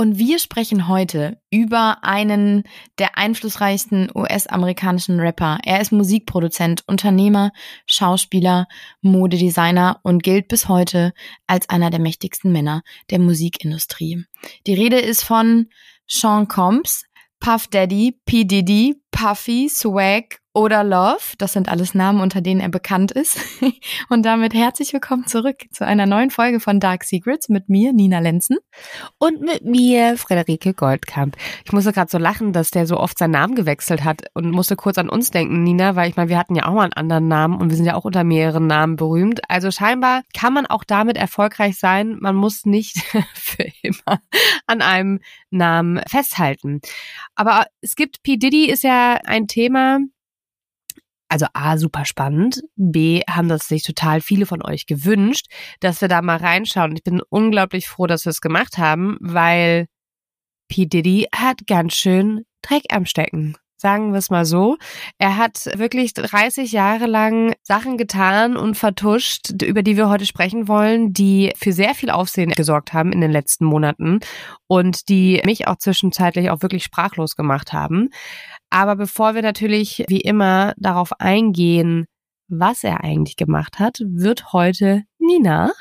Und wir sprechen heute über einen der einflussreichsten US-amerikanischen Rapper. Er ist Musikproduzent, Unternehmer, Schauspieler, Modedesigner und gilt bis heute als einer der mächtigsten Männer der Musikindustrie. Die Rede ist von Sean Combs, Puff Daddy, P. Diddy, Puffy, Swag oder Love. Das sind alles Namen, unter denen er bekannt ist. Und damit herzlich willkommen zurück zu einer neuen Folge von Dark Secrets mit mir, Nina Lenzen. Und mit mir, Frederike Goldkamp. Ich musste gerade so lachen, dass der so oft seinen Namen gewechselt hat und musste kurz an uns denken, Nina, weil ich meine, wir hatten ja auch mal einen anderen Namen und wir sind ja auch unter mehreren Namen berühmt. Also scheinbar kann man auch damit erfolgreich sein. Man muss nicht für immer an einem Namen festhalten. Aber es gibt, P. Diddy ist ja ein Thema, also A, super spannend. B, haben das sich total viele von euch gewünscht, dass wir da mal reinschauen. Ich bin unglaublich froh, dass wir es gemacht haben, weil P. Diddy hat ganz schön Dreck am Stecken. Sagen wir es mal so. Er hat wirklich 30 Jahre lang Sachen getan und vertuscht, über die wir heute sprechen wollen, die für sehr viel Aufsehen gesorgt haben in den letzten Monaten und die mich auch zwischenzeitlich auch wirklich sprachlos gemacht haben. Aber bevor wir natürlich wie immer darauf eingehen, was er eigentlich gemacht hat, wird heute Nina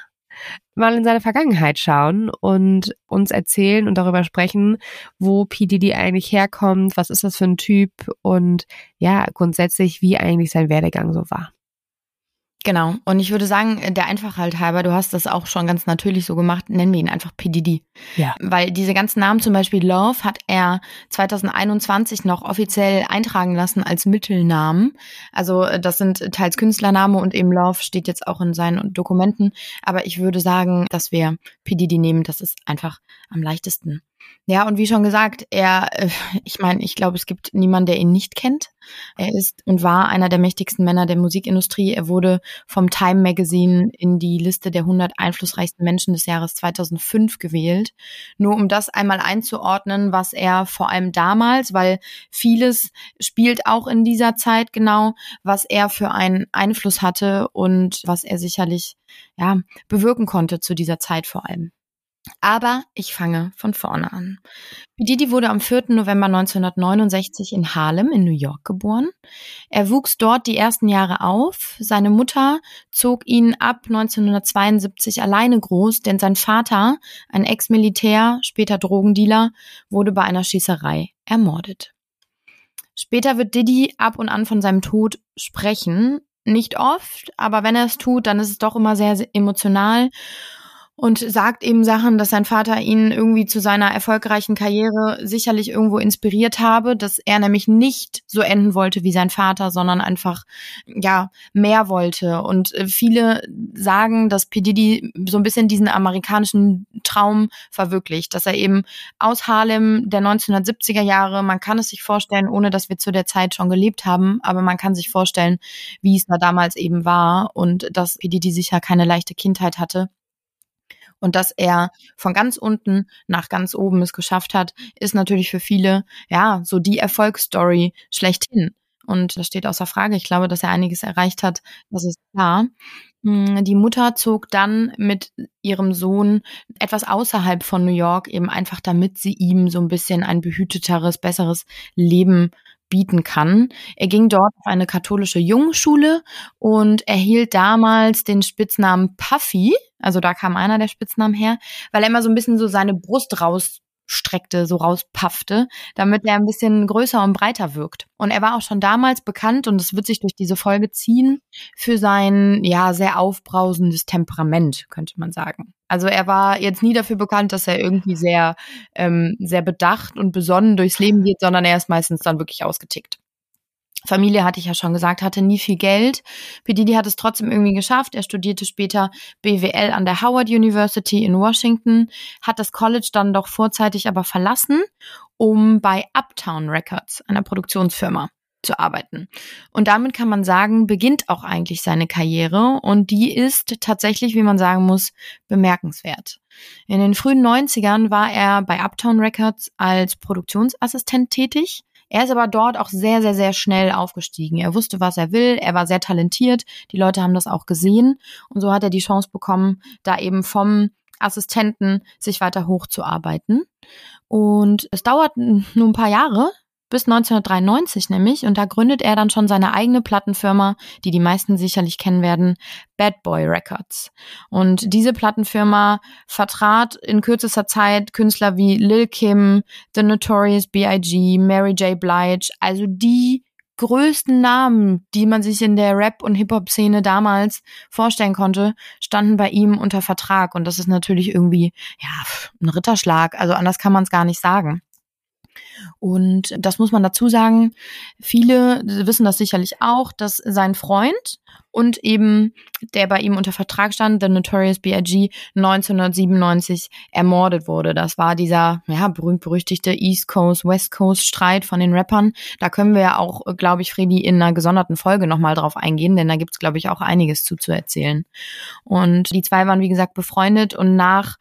mal in seine Vergangenheit schauen und uns erzählen und darüber sprechen, wo PDD eigentlich herkommt, was ist das für ein Typ und ja, grundsätzlich, wie eigentlich sein Werdegang so war. Genau. Und ich würde sagen, der Einfachheit halber, du hast das auch schon ganz natürlich so gemacht, nennen wir ihn einfach PDD. Ja. Weil diese ganzen Namen, zum Beispiel Love, hat er 2021 noch offiziell eintragen lassen als Mittelnamen. Also das sind teils Künstlername und eben Love steht jetzt auch in seinen Dokumenten. Aber ich würde sagen, dass wir PDD nehmen, das ist einfach am leichtesten. Ja, und wie schon gesagt, er, äh, ich meine, ich glaube, es gibt niemanden, der ihn nicht kennt. Er ist und war einer der mächtigsten Männer der Musikindustrie. Er wurde vom Time Magazine in die Liste der 100 einflussreichsten Menschen des Jahres 2005 gewählt. Nur um das einmal einzuordnen, was er vor allem damals, weil vieles spielt auch in dieser Zeit genau, was er für einen Einfluss hatte und was er sicherlich, ja, bewirken konnte zu dieser Zeit vor allem. Aber ich fange von vorne an. Didi wurde am 4. November 1969 in Harlem in New York geboren. Er wuchs dort die ersten Jahre auf. Seine Mutter zog ihn ab 1972 alleine groß, denn sein Vater, ein Ex-Militär, später Drogendealer, wurde bei einer Schießerei ermordet. Später wird Didi ab und an von seinem Tod sprechen. Nicht oft, aber wenn er es tut, dann ist es doch immer sehr, sehr emotional und sagt eben Sachen, dass sein Vater ihn irgendwie zu seiner erfolgreichen Karriere sicherlich irgendwo inspiriert habe, dass er nämlich nicht so enden wollte wie sein Vater, sondern einfach ja mehr wollte. Und äh, viele sagen, dass P. Diddy so ein bisschen diesen amerikanischen Traum verwirklicht, dass er eben aus Harlem der 1970er Jahre, man kann es sich vorstellen, ohne dass wir zu der Zeit schon gelebt haben, aber man kann sich vorstellen, wie es da damals eben war und dass P. Diddy sicher keine leichte Kindheit hatte und dass er von ganz unten nach ganz oben es geschafft hat, ist natürlich für viele, ja, so die Erfolgsstory schlechthin. Und das steht außer Frage. Ich glaube, dass er einiges erreicht hat. Das ist klar. Hm, die Mutter zog dann mit ihrem Sohn etwas außerhalb von New York, eben einfach damit sie ihm so ein bisschen ein behüteteres, besseres Leben bieten kann. Er ging dort auf eine katholische Jungschule und erhielt damals den Spitznamen Puffy, also da kam einer der Spitznamen her, weil er immer so ein bisschen so seine Brust raus streckte, so rauspaffte, damit er ein bisschen größer und breiter wirkt. Und er war auch schon damals bekannt, und es wird sich durch diese Folge ziehen, für sein, ja, sehr aufbrausendes Temperament, könnte man sagen. Also er war jetzt nie dafür bekannt, dass er irgendwie sehr, ähm, sehr bedacht und besonnen durchs Leben geht, sondern er ist meistens dann wirklich ausgetickt. Familie, hatte ich ja schon gesagt, hatte nie viel Geld. Pedidi hat es trotzdem irgendwie geschafft. Er studierte später BWL an der Howard University in Washington, hat das College dann doch vorzeitig aber verlassen, um bei Uptown Records, einer Produktionsfirma, zu arbeiten. Und damit kann man sagen, beginnt auch eigentlich seine Karriere und die ist tatsächlich, wie man sagen muss, bemerkenswert. In den frühen 90ern war er bei Uptown Records als Produktionsassistent tätig er ist aber dort auch sehr, sehr, sehr schnell aufgestiegen. Er wusste, was er will. Er war sehr talentiert. Die Leute haben das auch gesehen. Und so hat er die Chance bekommen, da eben vom Assistenten sich weiter hochzuarbeiten. Und es dauert nur ein paar Jahre, bis 1993 nämlich, und da gründet er dann schon seine eigene Plattenfirma, die die meisten sicherlich kennen werden, Bad Boy Records. Und diese Plattenfirma vertrat in kürzester Zeit Künstler wie Lil Kim, The Notorious B.I.G., Mary J. Blige, also die größten Namen, die man sich in der Rap- und Hip-Hop-Szene damals vorstellen konnte, standen bei ihm unter Vertrag. Und das ist natürlich irgendwie, ja, ein Ritterschlag. Also anders kann man es gar nicht sagen. Und das muss man dazu sagen. Viele wissen das sicherlich auch, dass sein Freund und eben der bei ihm unter Vertrag stand, The Notorious B.I.G., 1997 ermordet wurde. Das war dieser, ja, berühmt-berüchtigte East Coast, West Coast Streit von den Rappern. Da können wir ja auch, glaube ich, Freddy, in einer gesonderten Folge nochmal drauf eingehen, denn da gibt's glaube ich, auch einiges zu, zu erzählen. Und die zwei waren, wie gesagt, befreundet und nach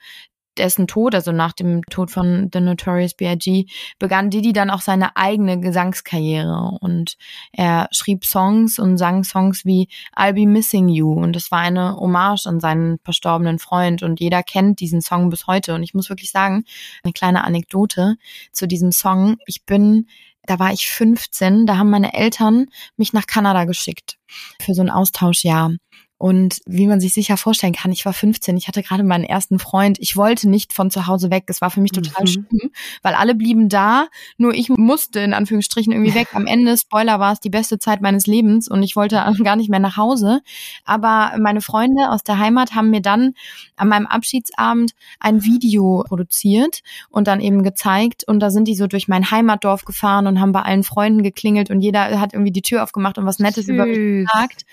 dessen Tod, also nach dem Tod von The Notorious B.I.G., begann Diddy dann auch seine eigene Gesangskarriere und er schrieb Songs und sang Songs wie I'll Be Missing You und das war eine Hommage an seinen verstorbenen Freund und jeder kennt diesen Song bis heute und ich muss wirklich sagen, eine kleine Anekdote zu diesem Song. Ich bin da war ich 15, da haben meine Eltern mich nach Kanada geschickt für so ein Austauschjahr. Und wie man sich sicher vorstellen kann, ich war 15, ich hatte gerade meinen ersten Freund. Ich wollte nicht von zu Hause weg. Es war für mich total mhm. schlimm, weil alle blieben da, nur ich musste in Anführungsstrichen irgendwie weg. Am Ende, Spoiler, war es die beste Zeit meines Lebens und ich wollte gar nicht mehr nach Hause. Aber meine Freunde aus der Heimat haben mir dann an meinem Abschiedsabend ein Video produziert und dann eben gezeigt. Und da sind die so durch mein Heimatdorf gefahren und haben bei allen Freunden geklingelt und jeder hat irgendwie die Tür aufgemacht und was Nettes Süß. über mich gesagt.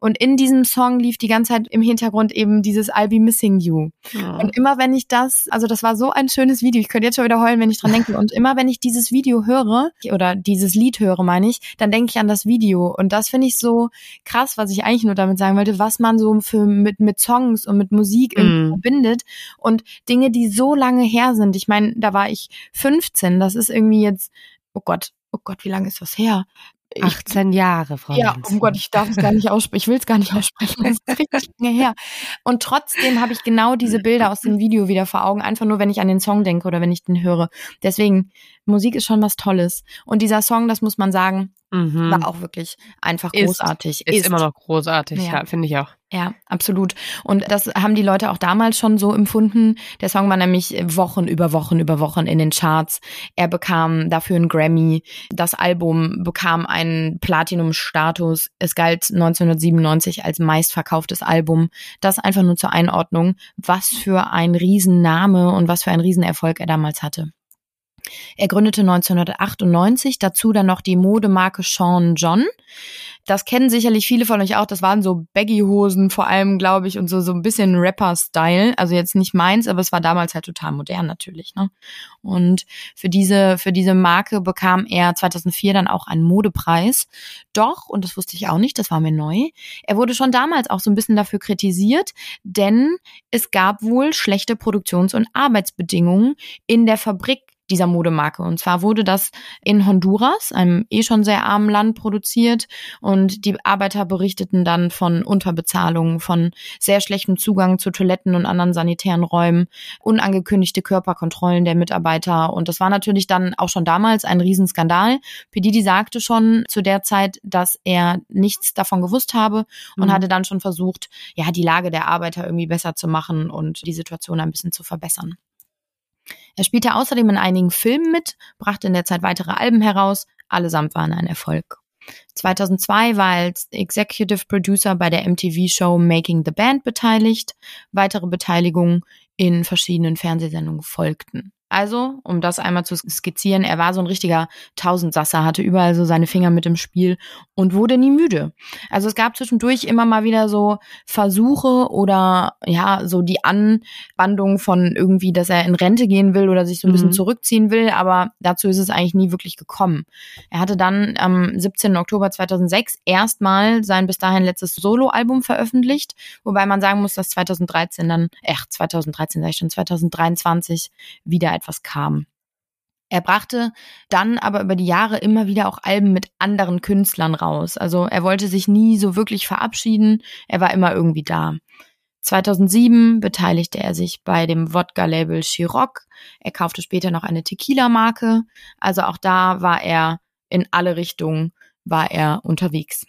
Und in diesem Song lief die ganze Zeit im Hintergrund eben dieses I'll be missing you. Ja. Und immer wenn ich das, also das war so ein schönes Video, ich könnte jetzt schon wieder heulen, wenn ich dran denke. Und immer wenn ich dieses Video höre, oder dieses Lied höre, meine ich, dann denke ich an das Video. Und das finde ich so krass, was ich eigentlich nur damit sagen wollte, was man so für mit, mit Songs und mit Musik mm. verbindet. Und Dinge, die so lange her sind. Ich meine, da war ich 15, das ist irgendwie jetzt, oh Gott, oh Gott, wie lange ist das her? 18 Jahre, Frau Ja, Lenzen. oh Gott, ich darf es gar nicht aussprechen. Ich will es gar nicht aussprechen. Das ist richtig lange her. Und trotzdem habe ich genau diese Bilder aus dem Video wieder vor Augen, einfach nur, wenn ich an den Song denke oder wenn ich den höre. Deswegen, Musik ist schon was Tolles. Und dieser Song, das muss man sagen, mhm. war auch wirklich einfach großartig. Ist, ist, ist immer noch großartig, ja, ja finde ich auch. Ja, absolut. Und das haben die Leute auch damals schon so empfunden. Der Song war nämlich Wochen über Wochen über Wochen in den Charts. Er bekam dafür einen Grammy. Das Album bekam einen Platinum-Status. Es galt 1997 als meistverkauftes Album. Das einfach nur zur Einordnung, was für ein Riesenname und was für ein Riesenerfolg er damals hatte. Er gründete 1998 dazu dann noch die Modemarke Sean John. Das kennen sicherlich viele von euch auch. Das waren so Baggy-Hosen vor allem, glaube ich, und so, so ein bisschen Rapper-Style. Also jetzt nicht meins, aber es war damals halt total modern natürlich. Ne? Und für diese, für diese Marke bekam er 2004 dann auch einen Modepreis. Doch, und das wusste ich auch nicht, das war mir neu, er wurde schon damals auch so ein bisschen dafür kritisiert, denn es gab wohl schlechte Produktions- und Arbeitsbedingungen in der Fabrik dieser Modemarke. Und zwar wurde das in Honduras, einem eh schon sehr armen Land, produziert. Und die Arbeiter berichteten dann von Unterbezahlungen, von sehr schlechtem Zugang zu Toiletten und anderen sanitären Räumen, unangekündigte Körperkontrollen der Mitarbeiter. Und das war natürlich dann auch schon damals ein Riesenskandal. Pedidi sagte schon zu der Zeit, dass er nichts davon gewusst habe und mhm. hatte dann schon versucht, ja, die Lage der Arbeiter irgendwie besser zu machen und die Situation ein bisschen zu verbessern. Er spielte außerdem in einigen Filmen mit, brachte in der Zeit weitere Alben heraus, allesamt waren ein Erfolg. 2002 war er als Executive Producer bei der MTV-Show Making the Band beteiligt. Weitere Beteiligungen in verschiedenen Fernsehsendungen folgten. Also, um das einmal zu skizzieren, er war so ein richtiger Tausendsasser, hatte überall so seine Finger mit im Spiel und wurde nie müde. Also es gab zwischendurch immer mal wieder so Versuche oder ja, so die Anbandung von irgendwie, dass er in Rente gehen will oder sich so ein bisschen mhm. zurückziehen will, aber dazu ist es eigentlich nie wirklich gekommen. Er hatte dann am 17. Oktober 2006 erstmal sein bis dahin letztes Soloalbum veröffentlicht, wobei man sagen muss, dass 2013 dann, ach, 2013 sag ich schon, 2023 wieder etwas kam. Er brachte dann aber über die Jahre immer wieder auch Alben mit anderen Künstlern raus. Also er wollte sich nie so wirklich verabschieden. Er war immer irgendwie da. 2007 beteiligte er sich bei dem Wodka-Label Chiroc. Er kaufte später noch eine Tequila-Marke. Also auch da war er in alle Richtungen war er unterwegs.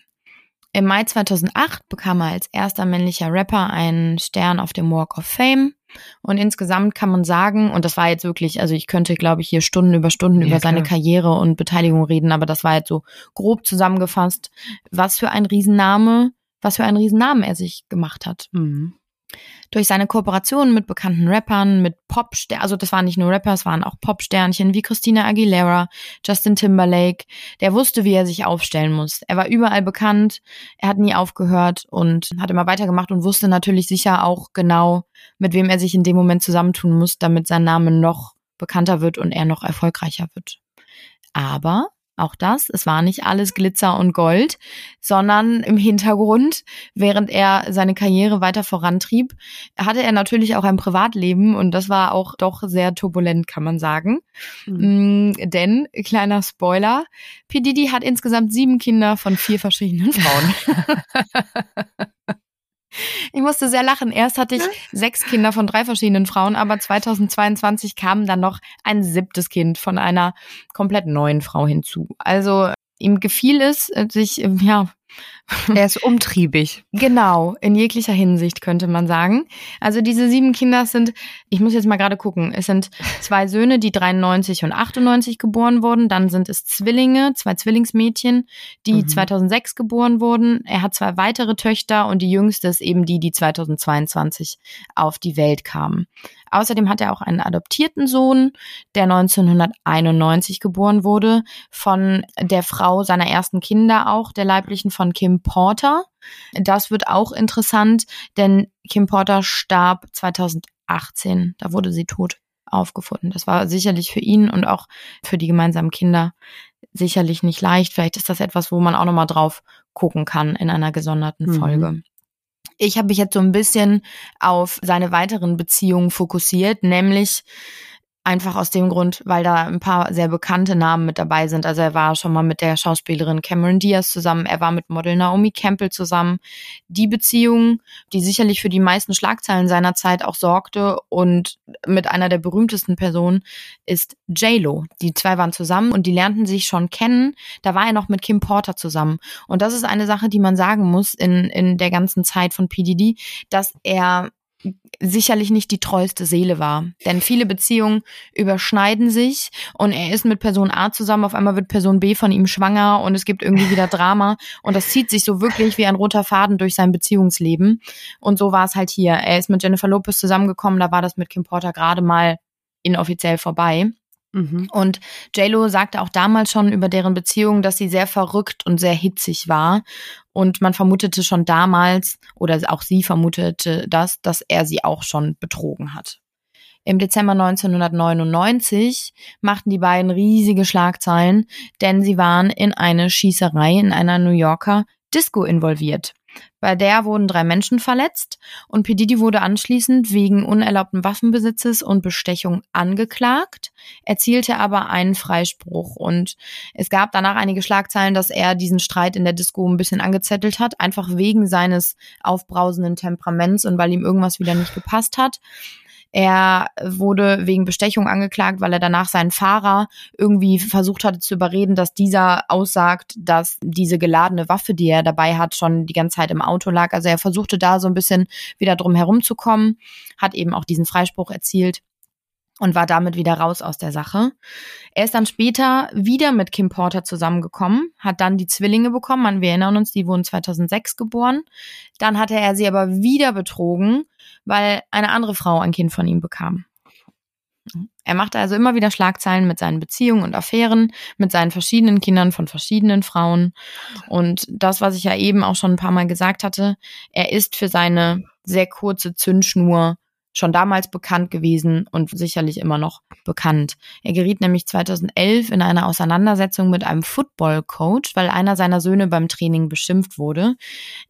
Im Mai 2008 bekam er als erster männlicher Rapper einen Stern auf dem Walk of Fame. Und insgesamt kann man sagen, und das war jetzt wirklich, also ich könnte, glaube ich, hier Stunden über Stunden ja, über seine Karriere und Beteiligung reden, aber das war jetzt so grob zusammengefasst, was für ein Riesenname, was für einen Riesennamen er sich gemacht hat. Mhm durch seine Kooperationen mit bekannten Rappern, mit Popsternen, also das waren nicht nur Rapper, es waren auch Popsternchen wie Christina Aguilera, Justin Timberlake. Der wusste, wie er sich aufstellen muss. Er war überall bekannt, er hat nie aufgehört und hat immer weitergemacht und wusste natürlich sicher auch genau, mit wem er sich in dem Moment zusammentun muss, damit sein Name noch bekannter wird und er noch erfolgreicher wird. Aber auch das, es war nicht alles Glitzer und Gold, sondern im Hintergrund, während er seine Karriere weiter vorantrieb, hatte er natürlich auch ein Privatleben und das war auch doch sehr turbulent, kann man sagen. Mhm. Mm, denn, kleiner Spoiler, P. Diddy hat insgesamt sieben Kinder von vier verschiedenen Frauen. Ich musste sehr lachen. Erst hatte ich sechs Kinder von drei verschiedenen Frauen, aber 2022 kam dann noch ein siebtes Kind von einer komplett neuen Frau hinzu. Also ihm gefiel es, sich, äh, ja, er ist umtriebig. Genau, in jeglicher Hinsicht könnte man sagen. Also diese sieben Kinder sind, ich muss jetzt mal gerade gucken, es sind zwei Söhne, die 93 und 98 geboren wurden. Dann sind es Zwillinge, zwei Zwillingsmädchen, die mhm. 2006 geboren wurden. Er hat zwei weitere Töchter und die jüngste ist eben die, die 2022 auf die Welt kam. Außerdem hat er auch einen adoptierten Sohn, der 1991 geboren wurde, von der Frau seiner ersten Kinder auch, der leiblichen von Kim Porter. Das wird auch interessant, denn Kim Porter starb 2018. Da wurde sie tot aufgefunden. Das war sicherlich für ihn und auch für die gemeinsamen Kinder sicherlich nicht leicht. Vielleicht ist das etwas, wo man auch nochmal drauf gucken kann in einer gesonderten mhm. Ich habe mich jetzt so ein bisschen auf seine weiteren Beziehungen fokussiert, nämlich Einfach aus dem Grund, weil da ein paar sehr bekannte Namen mit dabei sind. Also er war schon mal mit der Schauspielerin Cameron Diaz zusammen, er war mit Model Naomi Campbell zusammen. Die Beziehung, die sicherlich für die meisten Schlagzeilen seiner Zeit auch sorgte und mit einer der berühmtesten Personen ist J-Lo. Die zwei waren zusammen und die lernten sich schon kennen. Da war er noch mit Kim Porter zusammen. Und das ist eine Sache, die man sagen muss in, in der ganzen Zeit von PDD, dass er sicherlich nicht die treueste Seele war. Denn viele Beziehungen überschneiden sich und er ist mit Person A zusammen, auf einmal wird Person B von ihm schwanger und es gibt irgendwie wieder Drama und das zieht sich so wirklich wie ein roter Faden durch sein Beziehungsleben. Und so war es halt hier. Er ist mit Jennifer Lopez zusammengekommen, da war das mit Kim Porter gerade mal inoffiziell vorbei. Mhm. Und JLo sagte auch damals schon über deren Beziehung, dass sie sehr verrückt und sehr hitzig war. Und man vermutete schon damals, oder auch sie vermutete das, dass er sie auch schon betrogen hat. Im Dezember 1999 machten die beiden riesige Schlagzeilen, denn sie waren in eine Schießerei in einer New Yorker Disco involviert. Bei der wurden drei Menschen verletzt und Pedidi wurde anschließend wegen unerlaubten Waffenbesitzes und Bestechung angeklagt, erzielte aber einen Freispruch und es gab danach einige Schlagzeilen, dass er diesen Streit in der Disco ein bisschen angezettelt hat, einfach wegen seines aufbrausenden Temperaments und weil ihm irgendwas wieder nicht gepasst hat. Er wurde wegen Bestechung angeklagt, weil er danach seinen Fahrer irgendwie versucht hatte zu überreden, dass dieser aussagt, dass diese geladene Waffe, die er dabei hat, schon die ganze Zeit im Auto lag. Also er versuchte da so ein bisschen wieder drum herumzukommen, hat eben auch diesen Freispruch erzielt und war damit wieder raus aus der Sache. Er ist dann später wieder mit Kim Porter zusammengekommen, hat dann die Zwillinge bekommen. Wir erinnern uns, die wurden 2006 geboren. Dann hatte er sie aber wieder betrogen, weil eine andere Frau ein Kind von ihm bekam. Er machte also immer wieder Schlagzeilen mit seinen Beziehungen und Affären, mit seinen verschiedenen Kindern von verschiedenen Frauen. Und das, was ich ja eben auch schon ein paar Mal gesagt hatte, er ist für seine sehr kurze Zündschnur schon damals bekannt gewesen und sicherlich immer noch bekannt. Er geriet nämlich 2011 in eine Auseinandersetzung mit einem Football-Coach, weil einer seiner Söhne beim Training beschimpft wurde.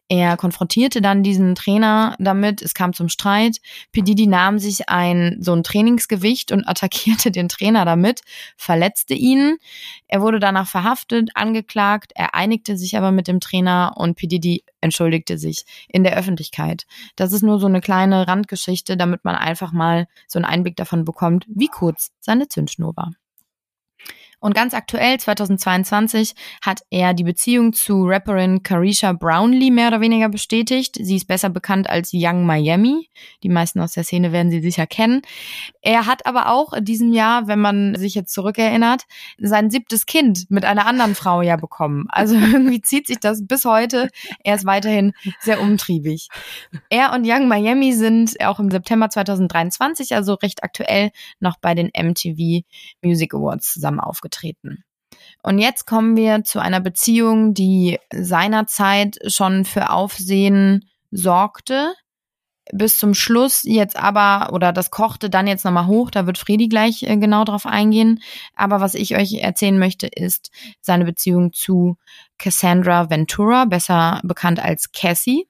Er konfrontierte dann diesen Trainer damit, es kam zum Streit. Pedidi nahm sich ein so ein Trainingsgewicht und attackierte den Trainer damit, verletzte ihn. Er wurde danach verhaftet, angeklagt, er einigte sich aber mit dem Trainer und Pedidi entschuldigte sich in der Öffentlichkeit. Das ist nur so eine kleine Randgeschichte, damit man einfach mal so einen Einblick davon bekommt, wie kurz seine Zündschnur war. Und ganz aktuell, 2022, hat er die Beziehung zu Rapperin Carisha Brownlee mehr oder weniger bestätigt. Sie ist besser bekannt als Young Miami. Die meisten aus der Szene werden sie sicher kennen. Er hat aber auch in diesem Jahr, wenn man sich jetzt zurückerinnert, sein siebtes Kind mit einer anderen Frau ja bekommen. Also irgendwie zieht sich das bis heute. Er ist weiterhin sehr umtriebig. Er und Young Miami sind auch im September 2023, also recht aktuell, noch bei den MTV Music Awards zusammen aufgetreten aufgetreten. Und jetzt kommen wir zu einer Beziehung, die seinerzeit schon für Aufsehen sorgte, bis zum Schluss jetzt aber, oder das kochte dann jetzt nochmal hoch, da wird Fredi gleich äh, genau drauf eingehen. Aber was ich euch erzählen möchte, ist seine Beziehung zu Cassandra Ventura, besser bekannt als Cassie.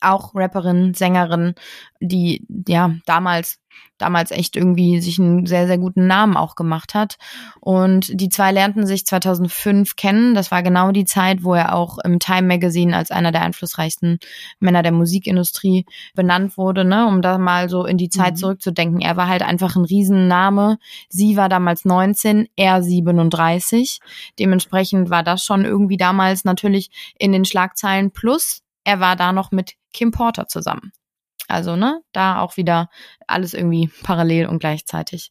Auch Rapperin, Sängerin, die ja damals damals echt irgendwie sich einen sehr, sehr guten Namen auch gemacht hat. Und die zwei lernten sich 2005 kennen. Das war genau die Zeit, wo er auch im Time Magazine als einer der einflussreichsten Männer der Musikindustrie benannt wurde, ne? um da mal so in die Zeit mhm. zurückzudenken. Er war halt einfach ein Riesenname. Sie war damals 19, er 37. Dementsprechend war das schon irgendwie damals natürlich in den Schlagzeilen. Plus, er war da noch mit Kim Porter zusammen. Also, ne, da auch wieder alles irgendwie parallel und gleichzeitig.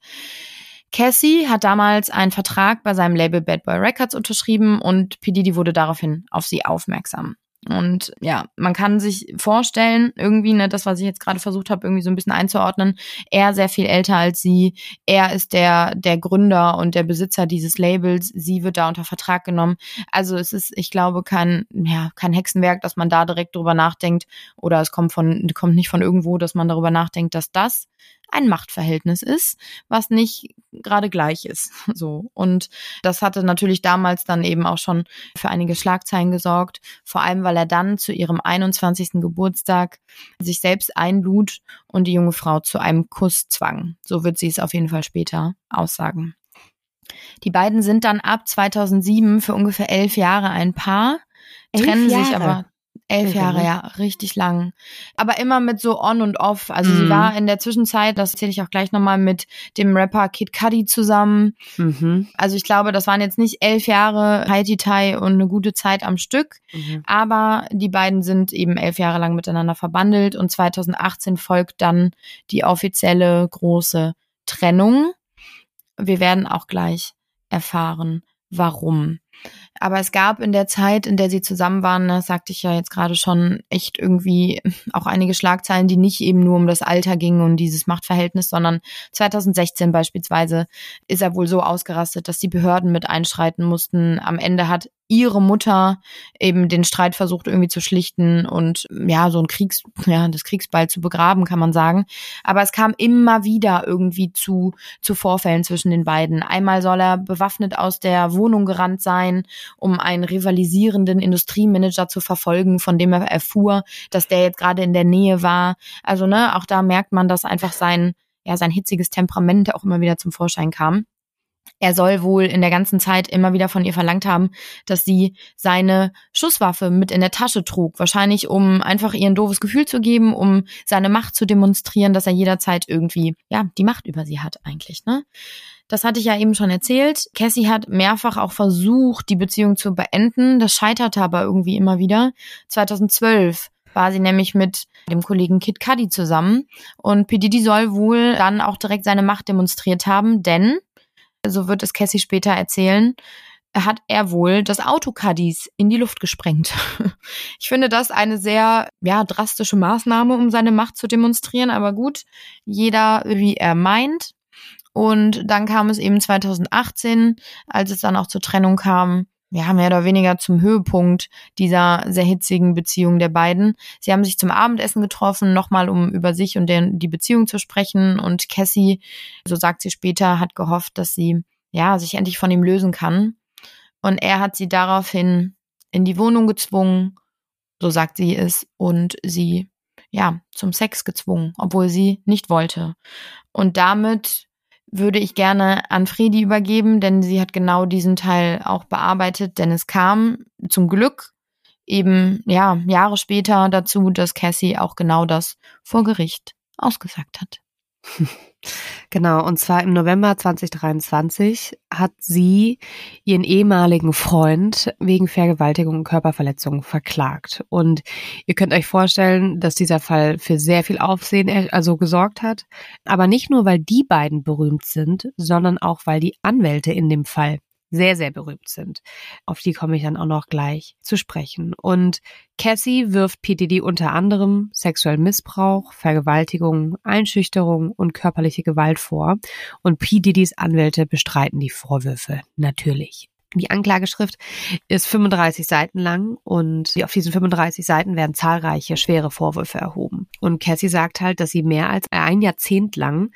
Cassie hat damals einen Vertrag bei seinem Label Bad Boy Records unterschrieben und P. Diddy wurde daraufhin auf sie aufmerksam. Und ja, man kann sich vorstellen, irgendwie, ne, das, was ich jetzt gerade versucht habe, irgendwie so ein bisschen einzuordnen, er sehr viel älter als sie, er ist der, der Gründer und der Besitzer dieses Labels, sie wird da unter Vertrag genommen. Also es ist, ich glaube, kein, ja, kein Hexenwerk, dass man da direkt drüber nachdenkt, oder es kommt von, kommt nicht von irgendwo, dass man darüber nachdenkt, dass das ein Machtverhältnis ist, was nicht gerade gleich ist. So. Und das hatte natürlich damals dann eben auch schon für einige Schlagzeilen gesorgt. Vor allem, weil er dann zu ihrem 21. Geburtstag sich selbst einlud und die junge Frau zu einem Kuss zwang. So wird sie es auf jeden Fall später aussagen. Die beiden sind dann ab 2007 für ungefähr elf Jahre ein Paar, trennen Jahre. sich aber Elf Jahre, ja, richtig lang. Aber immer mit so on und off. Also mhm. sie war in der Zwischenzeit, das erzähle ich auch gleich nochmal, mit dem Rapper Kid Cudi zusammen. Mhm. Also ich glaube, das waren jetzt nicht elf Jahre Haiti Tai und eine gute Zeit am Stück. Mhm. Aber die beiden sind eben elf Jahre lang miteinander verbandelt und 2018 folgt dann die offizielle große Trennung. Wir werden auch gleich erfahren, warum. Aber es gab in der Zeit, in der sie zusammen waren, das sagte ich ja jetzt gerade schon, echt irgendwie auch einige Schlagzeilen, die nicht eben nur um das Alter gingen und dieses Machtverhältnis, sondern 2016 beispielsweise ist er wohl so ausgerastet, dass die Behörden mit einschreiten mussten. Am Ende hat ihre Mutter eben den Streit versucht irgendwie zu schlichten und ja, so ein Kriegs, ja, das Kriegsball zu begraben, kann man sagen. Aber es kam immer wieder irgendwie zu, zu Vorfällen zwischen den beiden. Einmal soll er bewaffnet aus der Wohnung gerannt sein, um einen rivalisierenden Industriemanager zu verfolgen, von dem er erfuhr, dass der jetzt gerade in der Nähe war. Also, ne, auch da merkt man, dass einfach sein, ja, sein hitziges Temperament auch immer wieder zum Vorschein kam. Er soll wohl in der ganzen Zeit immer wieder von ihr verlangt haben, dass sie seine Schusswaffe mit in der Tasche trug. Wahrscheinlich, um einfach ihr ein doofes Gefühl zu geben, um seine Macht zu demonstrieren, dass er jederzeit irgendwie, ja, die Macht über sie hat eigentlich, ne? Das hatte ich ja eben schon erzählt. Cassie hat mehrfach auch versucht, die Beziehung zu beenden. Das scheiterte aber irgendwie immer wieder. 2012 war sie nämlich mit dem Kollegen Kid Cudi zusammen und P. Diddy soll wohl dann auch direkt seine Macht demonstriert haben, denn so wird es Cassie später erzählen, hat er wohl das Auto Cuddies in die Luft gesprengt. Ich finde das eine sehr, ja, drastische Maßnahme, um seine Macht zu demonstrieren, aber gut, jeder wie er meint. Und dann kam es eben 2018, als es dann auch zur Trennung kam, ja, mehr oder weniger zum Höhepunkt dieser sehr hitzigen Beziehung der beiden. Sie haben sich zum Abendessen getroffen, nochmal um über sich und den, die Beziehung zu sprechen. Und Cassie, so sagt sie später, hat gehofft, dass sie, ja, sich endlich von ihm lösen kann. Und er hat sie daraufhin in die Wohnung gezwungen, so sagt sie es, und sie, ja, zum Sex gezwungen, obwohl sie nicht wollte. Und damit würde ich gerne an Fredi übergeben, denn sie hat genau diesen Teil auch bearbeitet, denn es kam zum Glück eben, ja, Jahre später dazu, dass Cassie auch genau das vor Gericht ausgesagt hat. Genau, und zwar im November 2023 hat sie ihren ehemaligen Freund wegen Vergewaltigung und Körperverletzung verklagt. Und ihr könnt euch vorstellen, dass dieser Fall für sehr viel Aufsehen also gesorgt hat. Aber nicht nur, weil die beiden berühmt sind, sondern auch, weil die Anwälte in dem Fall sehr, sehr berühmt sind. Auf die komme ich dann auch noch gleich zu sprechen. Und Cassie wirft PDD unter anderem sexuellen Missbrauch, Vergewaltigung, Einschüchterung und körperliche Gewalt vor. Und PDDs Anwälte bestreiten die Vorwürfe natürlich. Die Anklageschrift ist 35 Seiten lang und auf diesen 35 Seiten werden zahlreiche schwere Vorwürfe erhoben. Und Cassie sagt halt, dass sie mehr als ein Jahrzehnt lang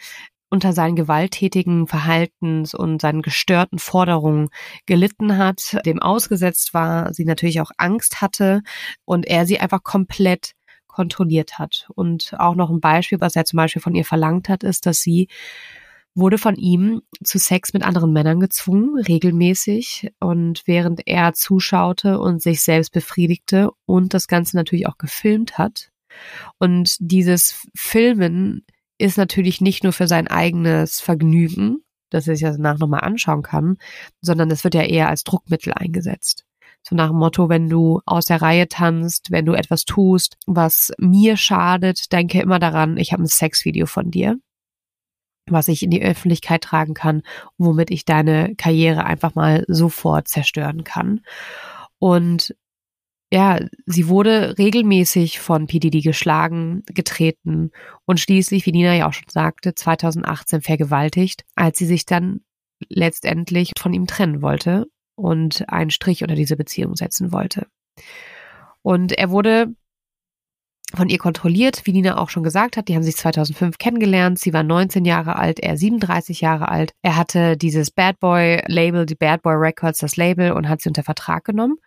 unter seinen gewalttätigen Verhaltens und seinen gestörten Forderungen gelitten hat, dem ausgesetzt war, sie natürlich auch Angst hatte und er sie einfach komplett kontrolliert hat. Und auch noch ein Beispiel, was er zum Beispiel von ihr verlangt hat, ist, dass sie wurde von ihm zu Sex mit anderen Männern gezwungen, regelmäßig. Und während er zuschaute und sich selbst befriedigte und das Ganze natürlich auch gefilmt hat. Und dieses Filmen ist natürlich nicht nur für sein eigenes Vergnügen, dass er sich das danach nochmal anschauen kann, sondern es wird ja eher als Druckmittel eingesetzt. So nach dem Motto, wenn du aus der Reihe tanzt, wenn du etwas tust, was mir schadet, denke immer daran, ich habe ein Sexvideo von dir, was ich in die Öffentlichkeit tragen kann, womit ich deine Karriere einfach mal sofort zerstören kann. Und ja, sie wurde regelmäßig von PDD geschlagen, getreten und schließlich, wie Nina ja auch schon sagte, 2018 vergewaltigt, als sie sich dann letztendlich von ihm trennen wollte und einen Strich unter diese Beziehung setzen wollte. Und er wurde von ihr kontrolliert, wie Nina auch schon gesagt hat. Die haben sich 2005 kennengelernt. Sie war 19 Jahre alt, er 37 Jahre alt. Er hatte dieses Bad Boy Label, die Bad Boy Records, das Label und hat sie unter Vertrag genommen.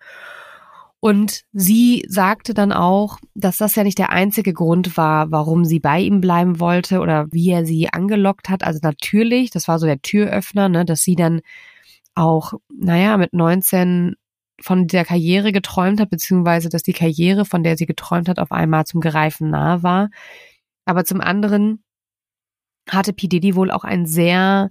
Und sie sagte dann auch, dass das ja nicht der einzige Grund war, warum sie bei ihm bleiben wollte oder wie er sie angelockt hat. Also natürlich, das war so der Türöffner, ne, dass sie dann auch, naja, mit 19 von der Karriere geträumt hat, beziehungsweise dass die Karriere, von der sie geträumt hat, auf einmal zum Gereifen nahe war. Aber zum anderen hatte P. Wohl auch einen sehr,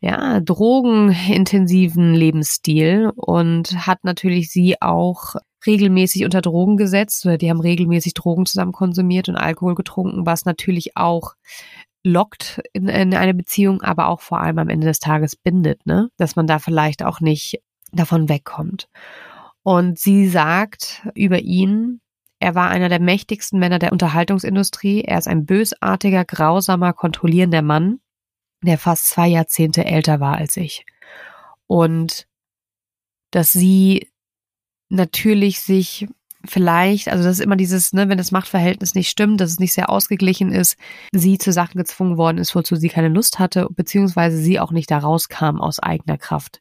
ja, drogenintensiven Lebensstil und hat natürlich sie auch regelmäßig unter Drogen gesetzt oder die haben regelmäßig Drogen zusammen konsumiert und Alkohol getrunken, was natürlich auch lockt in, in eine Beziehung, aber auch vor allem am Ende des Tages bindet, ne? Dass man da vielleicht auch nicht davon wegkommt. Und sie sagt über ihn, er war einer der mächtigsten Männer der Unterhaltungsindustrie. Er ist ein bösartiger, grausamer, kontrollierender Mann, der fast zwei Jahrzehnte älter war als ich. Und dass sie natürlich sich vielleicht, also das ist immer dieses, ne, wenn das Machtverhältnis nicht stimmt, dass es nicht sehr ausgeglichen ist, sie zu Sachen gezwungen worden ist, wozu sie keine Lust hatte, beziehungsweise sie auch nicht da rauskam aus eigener Kraft,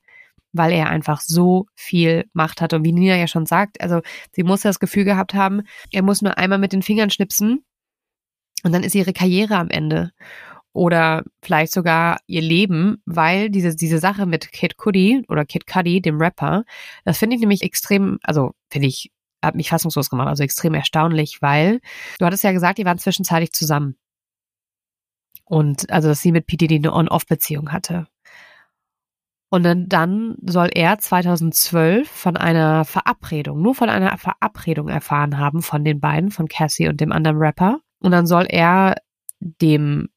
weil er einfach so viel Macht hatte. Und wie Nina ja schon sagt, also sie muss das Gefühl gehabt haben, er muss nur einmal mit den Fingern schnipsen und dann ist ihre Karriere am Ende oder vielleicht sogar ihr Leben, weil diese, diese Sache mit Kid Cudi oder Kid Cudi, dem Rapper, das finde ich nämlich extrem, also finde ich, hat mich fassungslos gemacht, also extrem erstaunlich, weil du hattest ja gesagt, die waren zwischenzeitlich zusammen. Und also, dass sie mit PDD eine On-Off-Beziehung hatte. Und dann, dann soll er 2012 von einer Verabredung, nur von einer Verabredung erfahren haben von den beiden, von Cassie und dem anderen Rapper. Und dann soll er dem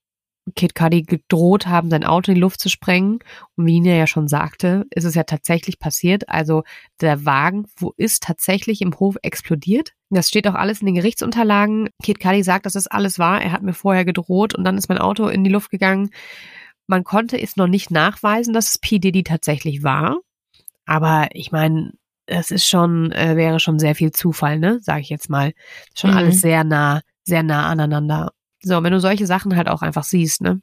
Kid Cudi gedroht haben, sein Auto in die Luft zu sprengen. Und wie Nina ja schon sagte, ist es ja tatsächlich passiert. Also der Wagen, wo ist tatsächlich im Hof explodiert. Das steht auch alles in den Gerichtsunterlagen. Kid Cudi sagt, dass das alles war. Er hat mir vorher gedroht und dann ist mein Auto in die Luft gegangen. Man konnte es noch nicht nachweisen, dass es P. Diddy tatsächlich war. Aber ich meine, das ist schon, äh, wäre schon sehr viel Zufall, ne? Sage ich jetzt mal. Schon mhm. alles sehr nah, sehr nah aneinander. So, wenn du solche Sachen halt auch einfach siehst, ne?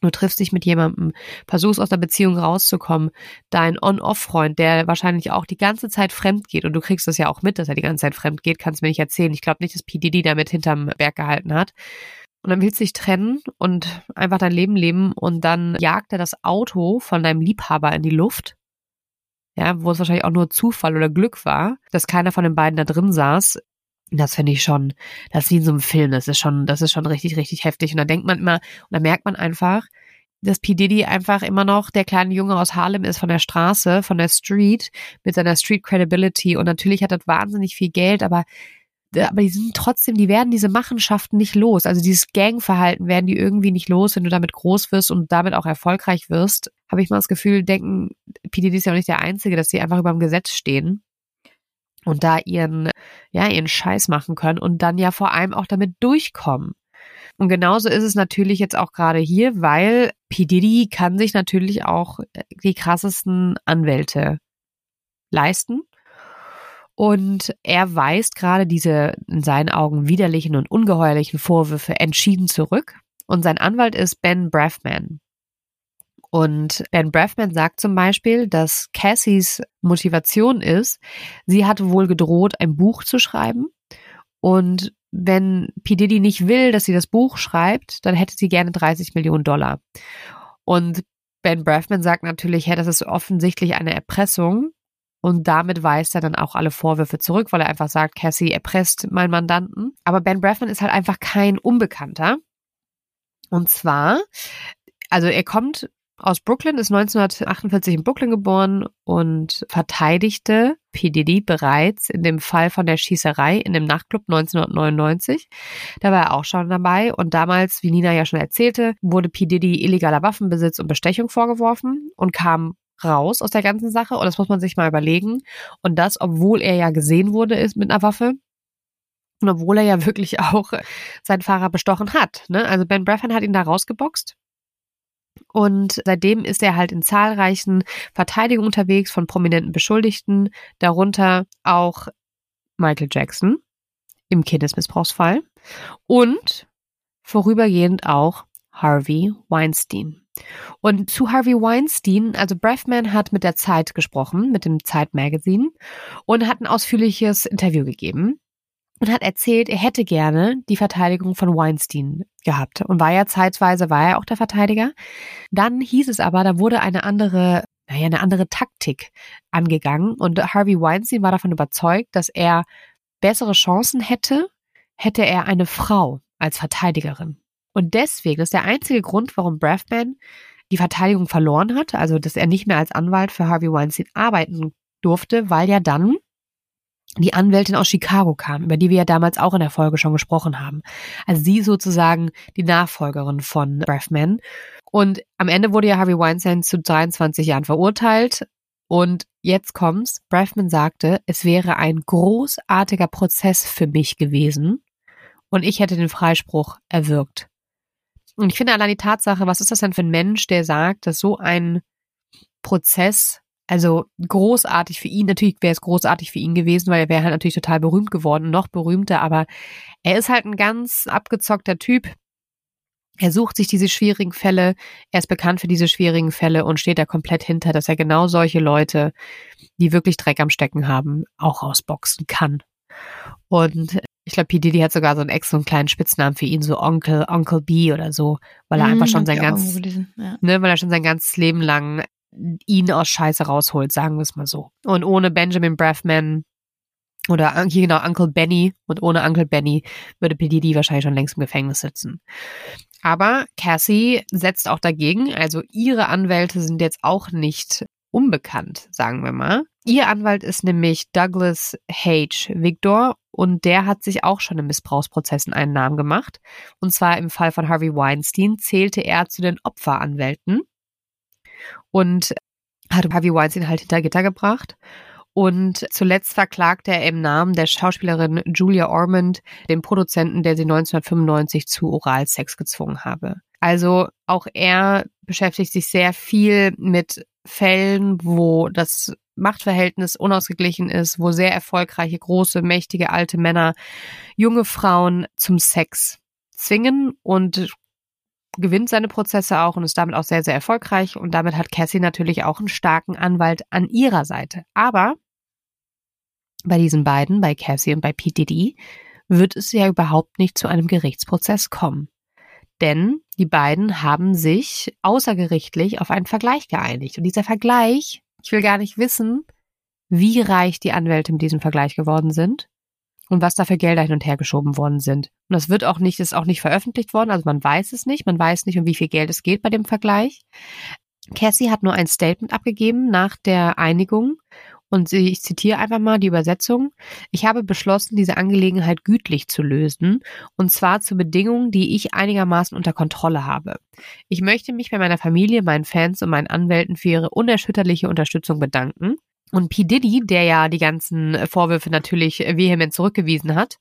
Du triffst dich mit jemandem, versuchst aus der Beziehung rauszukommen, dein On-Off-Freund, der wahrscheinlich auch die ganze Zeit fremd geht und du kriegst das ja auch mit, dass er die ganze Zeit fremd geht, kannst mir nicht erzählen. Ich glaube nicht, dass P. Diddy damit hinterm Berg gehalten hat. Und dann willst du dich trennen und einfach dein Leben leben und dann jagt er das Auto von deinem Liebhaber in die Luft. Ja, wo es wahrscheinlich auch nur Zufall oder Glück war, dass keiner von den beiden da drin saß. Das finde ich schon, das ist wie in so einem Film, das ist schon, das ist schon richtig, richtig heftig. Und da denkt man immer, und da merkt man einfach, dass P. Diddy einfach immer noch der kleine Junge aus Harlem ist von der Straße, von der Street, mit seiner Street Credibility. Und natürlich hat er wahnsinnig viel Geld, aber aber die sind trotzdem, die werden diese Machenschaften nicht los. Also dieses Gangverhalten werden die irgendwie nicht los, wenn du damit groß wirst und damit auch erfolgreich wirst. Habe ich mal das Gefühl, denken, PDD ist ja auch nicht der Einzige, dass sie einfach über dem Gesetz stehen und da ihren, ja, ihren Scheiß machen können und dann ja vor allem auch damit durchkommen. Und genauso ist es natürlich jetzt auch gerade hier, weil P. Diddy kann sich natürlich auch die krassesten Anwälte leisten. Und er weist gerade diese in seinen Augen widerlichen und ungeheuerlichen Vorwürfe entschieden zurück. Und sein Anwalt ist Ben Braffman. Und Ben Braffman sagt zum Beispiel, dass Cassies Motivation ist, sie hatte wohl gedroht, ein Buch zu schreiben. Und wenn P. Diddy nicht will, dass sie das Buch schreibt, dann hätte sie gerne 30 Millionen Dollar. Und Ben Braffman sagt natürlich, ja, das ist offensichtlich eine Erpressung. Und damit weist er dann auch alle Vorwürfe zurück, weil er einfach sagt, Cassie erpresst meinen Mandanten. Aber Ben Braffman ist halt einfach kein Unbekannter. Und zwar, also er kommt aus Brooklyn, ist 1948 in Brooklyn geboren und verteidigte P. Diddy bereits in dem Fall von der Schießerei in dem Nachtclub 1999. Da war er auch schon dabei und damals, wie Nina ja schon erzählte, wurde P. Diddy illegaler Waffenbesitz und Bestechung vorgeworfen und kam raus aus der ganzen Sache und das muss man sich mal überlegen. Und das, obwohl er ja gesehen wurde, ist mit einer Waffe. Und obwohl er ja wirklich auch seinen Fahrer bestochen hat. Ne? Also Ben Braffin hat ihn da rausgeboxt. Und seitdem ist er halt in zahlreichen Verteidigungen unterwegs von prominenten Beschuldigten, darunter auch Michael Jackson im Kindesmissbrauchsfall und vorübergehend auch Harvey Weinstein. Und zu Harvey Weinstein, also Braffman hat mit der Zeit gesprochen, mit dem Zeit Magazine und hat ein ausführliches Interview gegeben und hat erzählt, er hätte gerne die Verteidigung von Weinstein gehabt und war ja zeitweise war er auch der Verteidiger. Dann hieß es aber, da wurde eine andere, naja, eine andere Taktik angegangen und Harvey Weinstein war davon überzeugt, dass er bessere Chancen hätte, hätte er eine Frau als Verteidigerin. Und deswegen ist der einzige Grund, warum Braffman die Verteidigung verloren hat, also dass er nicht mehr als Anwalt für Harvey Weinstein arbeiten durfte, weil ja dann die Anwältin aus Chicago kam, über die wir ja damals auch in der Folge schon gesprochen haben. Also sie sozusagen die Nachfolgerin von Braffman. Und am Ende wurde ja Harvey Weinstein zu 23 Jahren verurteilt. Und jetzt kommt's. Braffman sagte, es wäre ein großartiger Prozess für mich gewesen. Und ich hätte den Freispruch erwirkt. Und ich finde allein die Tatsache, was ist das denn für ein Mensch, der sagt, dass so ein Prozess, also großartig für ihn, natürlich wäre es großartig für ihn gewesen, weil er wäre halt natürlich total berühmt geworden, noch berühmter, aber er ist halt ein ganz abgezockter Typ. Er sucht sich diese schwierigen Fälle, er ist bekannt für diese schwierigen Fälle und steht da komplett hinter, dass er genau solche Leute, die wirklich Dreck am Stecken haben, auch ausboxen kann. Und ich glaube, P. Diddy hat sogar so einen Ex, so einen kleinen Spitznamen für ihn, so Onkel, Onkel B oder so, weil er mm, einfach schon sein ganz, ja. ne, weil er schon sein ganzes Leben lang ihn aus Scheiße rausholt, sagen wir es mal so. Und ohne Benjamin Braffman oder hier genau Uncle Benny und ohne Uncle Benny würde P. Diddy wahrscheinlich schon längst im Gefängnis sitzen. Aber Cassie setzt auch dagegen, also ihre Anwälte sind jetzt auch nicht unbekannt, sagen wir mal. Ihr Anwalt ist nämlich Douglas H. Victor und der hat sich auch schon in Missbrauchsprozessen einen Namen gemacht. Und zwar im Fall von Harvey Weinstein zählte er zu den Opferanwälten und hat Harvey Weinstein halt hinter Gitter gebracht. Und zuletzt verklagte er im Namen der Schauspielerin Julia Ormond den Produzenten, der sie 1995 zu Oralsex gezwungen habe. Also auch er beschäftigt sich sehr viel mit Fällen, wo das Machtverhältnis unausgeglichen ist, wo sehr erfolgreiche, große, mächtige, alte Männer junge Frauen zum Sex zwingen und gewinnt seine Prozesse auch und ist damit auch sehr, sehr erfolgreich. Und damit hat Cassie natürlich auch einen starken Anwalt an ihrer Seite. Aber bei diesen beiden, bei Cassie und bei Diddy, wird es ja überhaupt nicht zu einem Gerichtsprozess kommen. Denn die beiden haben sich außergerichtlich auf einen Vergleich geeinigt. Und dieser Vergleich ich will gar nicht wissen, wie reich die Anwälte mit diesem Vergleich geworden sind und was da für Gelder hin und her geschoben worden sind. Und das wird auch nicht, ist auch nicht veröffentlicht worden, also man weiß es nicht, man weiß nicht, um wie viel Geld es geht bei dem Vergleich. Cassie hat nur ein Statement abgegeben nach der Einigung und ich zitiere einfach mal die Übersetzung. Ich habe beschlossen, diese Angelegenheit gütlich zu lösen, und zwar zu Bedingungen, die ich einigermaßen unter Kontrolle habe. Ich möchte mich bei meiner Familie, meinen Fans und meinen Anwälten für ihre unerschütterliche Unterstützung bedanken. Und P. Diddy, der ja die ganzen Vorwürfe natürlich vehement zurückgewiesen hat,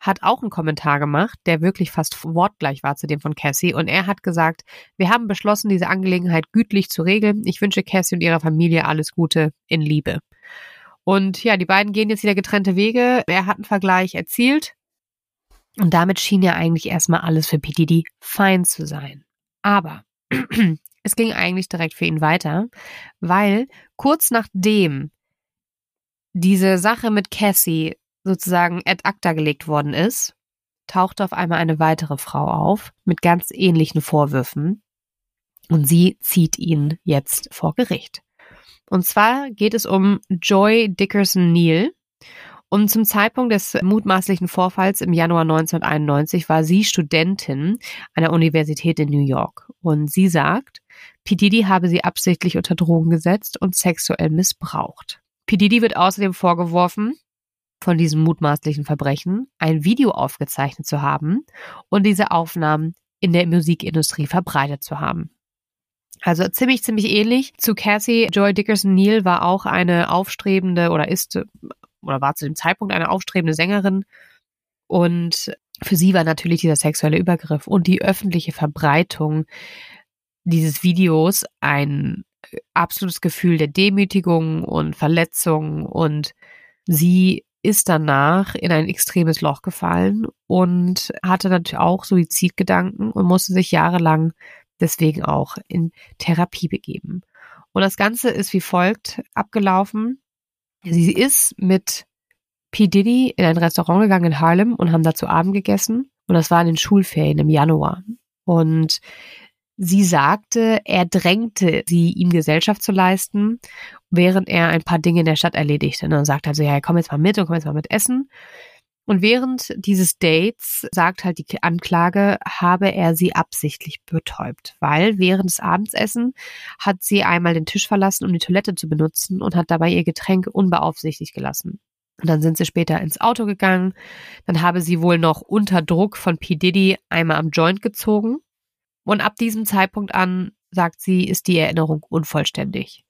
hat auch einen Kommentar gemacht, der wirklich fast wortgleich war zu dem von Cassie. Und er hat gesagt, wir haben beschlossen, diese Angelegenheit gütlich zu regeln. Ich wünsche Cassie und ihrer Familie alles Gute in Liebe. Und ja, die beiden gehen jetzt wieder getrennte Wege. Er hat einen Vergleich erzielt. Und damit schien ja eigentlich erstmal alles für PDD fein zu sein. Aber es ging eigentlich direkt für ihn weiter, weil kurz nachdem diese Sache mit Cassie sozusagen ad acta gelegt worden ist, tauchte auf einmal eine weitere Frau auf mit ganz ähnlichen Vorwürfen und sie zieht ihn jetzt vor Gericht. Und zwar geht es um Joy Dickerson Neal. Und zum Zeitpunkt des mutmaßlichen Vorfalls im Januar 1991 war sie Studentin an der Universität in New York. Und sie sagt, P. Diddy habe sie absichtlich unter Drogen gesetzt und sexuell missbraucht. P. Diddy wird außerdem vorgeworfen, von diesem mutmaßlichen Verbrechen ein Video aufgezeichnet zu haben und diese Aufnahmen in der Musikindustrie verbreitet zu haben. Also ziemlich, ziemlich ähnlich zu Cassie. Joy Dickerson Neal war auch eine aufstrebende oder ist oder war zu dem Zeitpunkt eine aufstrebende Sängerin. Und für sie war natürlich dieser sexuelle Übergriff und die öffentliche Verbreitung dieses Videos ein absolutes Gefühl der Demütigung und Verletzung und sie ist danach in ein extremes Loch gefallen und hatte natürlich auch Suizidgedanken und musste sich jahrelang deswegen auch in Therapie begeben. Und das Ganze ist wie folgt abgelaufen. Sie ist mit P. Diddy in ein Restaurant gegangen in Harlem und haben da zu Abend gegessen. Und das war in den Schulferien im Januar. Und sie sagte, er drängte sie, ihm Gesellschaft zu leisten, während er ein paar Dinge in der Stadt erledigte. Und dann sagte er so, ja, komm jetzt mal mit und komm jetzt mal mit essen. Und während dieses Dates sagt halt die Anklage, habe er sie absichtlich betäubt, weil während des Abendsessen hat sie einmal den Tisch verlassen, um die Toilette zu benutzen und hat dabei ihr Getränk unbeaufsichtigt gelassen. Und dann sind sie später ins Auto gegangen. Dann habe sie wohl noch unter Druck von P. Diddy einmal am Joint gezogen. Und ab diesem Zeitpunkt an, sagt sie, ist die Erinnerung unvollständig.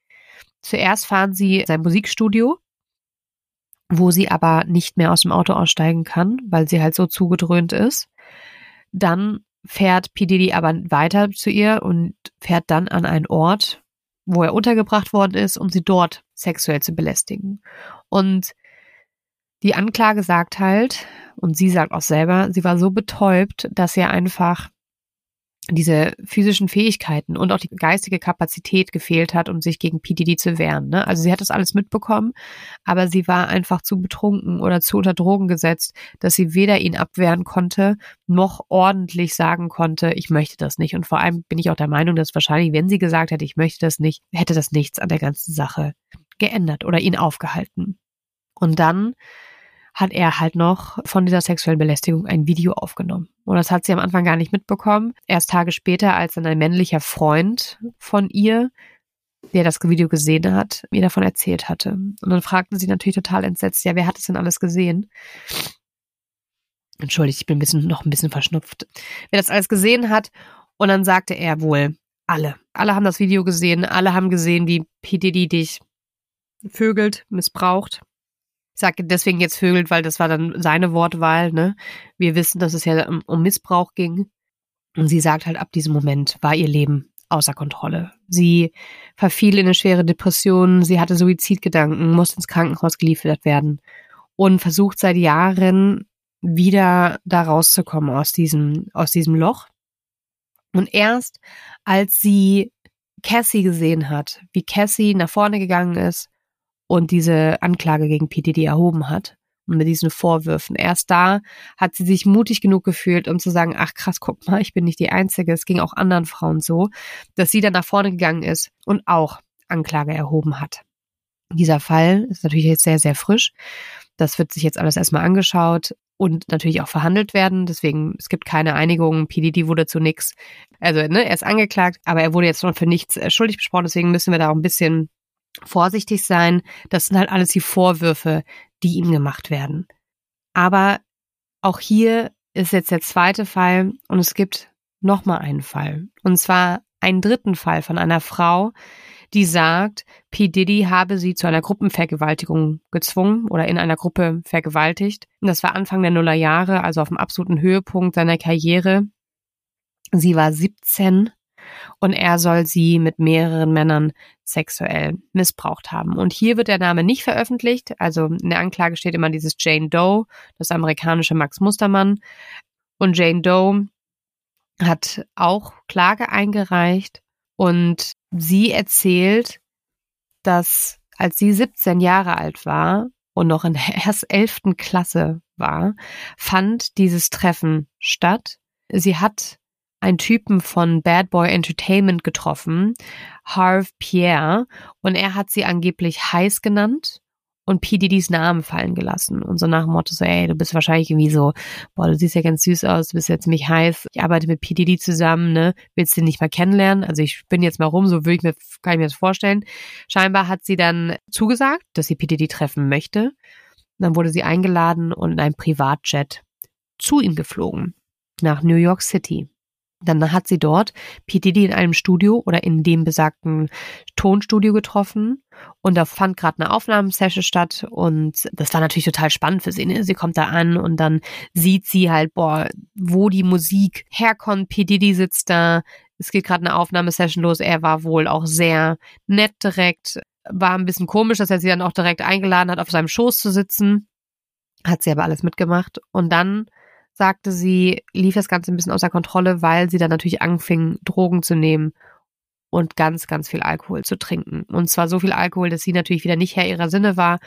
Zuerst fahren sie in sein Musikstudio, wo sie aber nicht mehr aus dem Auto aussteigen kann, weil sie halt so zugedröhnt ist. Dann fährt P. aber weiter zu ihr und fährt dann an einen Ort, wo er untergebracht worden ist, um sie dort sexuell zu belästigen. Und die Anklage sagt halt, und sie sagt auch selber, sie war so betäubt, dass er einfach diese physischen Fähigkeiten und auch die geistige Kapazität gefehlt hat, um sich gegen PDD zu wehren. Ne? Also sie hat das alles mitbekommen, aber sie war einfach zu betrunken oder zu unter Drogen gesetzt, dass sie weder ihn abwehren konnte, noch ordentlich sagen konnte, ich möchte das nicht. Und vor allem bin ich auch der Meinung, dass wahrscheinlich, wenn sie gesagt hätte, ich möchte das nicht, hätte das nichts an der ganzen Sache geändert oder ihn aufgehalten. Und dann hat er halt noch von dieser sexuellen Belästigung ein Video aufgenommen. Und das hat sie am Anfang gar nicht mitbekommen. Erst Tage später, als dann ein männlicher Freund von ihr, der das Video gesehen hat, mir davon erzählt hatte. Und dann fragten sie natürlich total entsetzt, ja, wer hat es denn alles gesehen? Entschuldigt, ich bin ein bisschen, noch ein bisschen verschnupft. Wer das alles gesehen hat. Und dann sagte er wohl, alle. Alle haben das Video gesehen. Alle haben gesehen, wie P. Diddy dich vögelt, missbraucht sage deswegen jetzt Vögel, weil das war dann seine Wortwahl, ne? Wir wissen, dass es ja um, um Missbrauch ging. Und sie sagt halt, ab diesem Moment war ihr Leben außer Kontrolle. Sie verfiel in eine schwere Depression, sie hatte Suizidgedanken, musste ins Krankenhaus geliefert werden und versucht seit Jahren wieder da rauszukommen aus diesem, aus diesem Loch. Und erst als sie Cassie gesehen hat, wie Cassie nach vorne gegangen ist und diese Anklage gegen PDD erhoben hat, und mit diesen Vorwürfen. Erst da hat sie sich mutig genug gefühlt, um zu sagen, ach krass, guck mal, ich bin nicht die Einzige. Es ging auch anderen Frauen so, dass sie dann nach vorne gegangen ist und auch Anklage erhoben hat. Dieser Fall ist natürlich jetzt sehr, sehr frisch. Das wird sich jetzt alles erstmal angeschaut und natürlich auch verhandelt werden. Deswegen, es gibt keine Einigung. PDD wurde zu nichts. Also, ne, er ist angeklagt, aber er wurde jetzt noch für nichts äh, schuldig besprochen. Deswegen müssen wir da auch ein bisschen vorsichtig sein. Das sind halt alles die Vorwürfe, die ihm gemacht werden. Aber auch hier ist jetzt der zweite Fall und es gibt nochmal einen Fall. Und zwar einen dritten Fall von einer Frau, die sagt, P. Diddy habe sie zu einer Gruppenvergewaltigung gezwungen oder in einer Gruppe vergewaltigt. Und das war Anfang der Nullerjahre, also auf dem absoluten Höhepunkt seiner Karriere. Sie war 17 und er soll sie mit mehreren Männern sexuell missbraucht haben. Und hier wird der Name nicht veröffentlicht. Also in der Anklage steht immer dieses Jane Doe, das amerikanische Max Mustermann. Und Jane Doe hat auch Klage eingereicht und sie erzählt, dass als sie 17 Jahre alt war und noch in der erst 11. Klasse war, fand dieses Treffen statt. Sie hat einen Typen von Bad Boy Entertainment getroffen, Harv Pierre, und er hat sie angeblich heiß genannt und P. Diddy's Namen fallen gelassen. Und so nach dem Motto so, ey, du bist wahrscheinlich irgendwie so, boah, du siehst ja ganz süß aus, du bist jetzt ziemlich heiß, ich arbeite mit P. Diddy zusammen, ne, willst du nicht mal kennenlernen? Also ich bin jetzt mal rum, so würde ich mir, kann ich mir das vorstellen. Scheinbar hat sie dann zugesagt, dass sie P. Diddy treffen möchte. dann wurde sie eingeladen und in einem Privatjet zu ihm geflogen. Nach New York City. Dann hat sie dort P. Diddy in einem Studio oder in dem besagten Tonstudio getroffen und da fand gerade eine Aufnahmesession statt und das war natürlich total spannend für sie. Ne? Sie kommt da an und dann sieht sie halt, boah, wo die Musik herkommt. P. Diddy sitzt da, es geht gerade eine Aufnahmesession los. Er war wohl auch sehr nett direkt, war ein bisschen komisch, dass er sie dann auch direkt eingeladen hat, auf seinem Schoß zu sitzen. Hat sie aber alles mitgemacht und dann sagte sie, lief das Ganze ein bisschen außer Kontrolle, weil sie dann natürlich anfing, Drogen zu nehmen und ganz, ganz viel Alkohol zu trinken. Und zwar so viel Alkohol, dass sie natürlich wieder nicht Herr ihrer Sinne war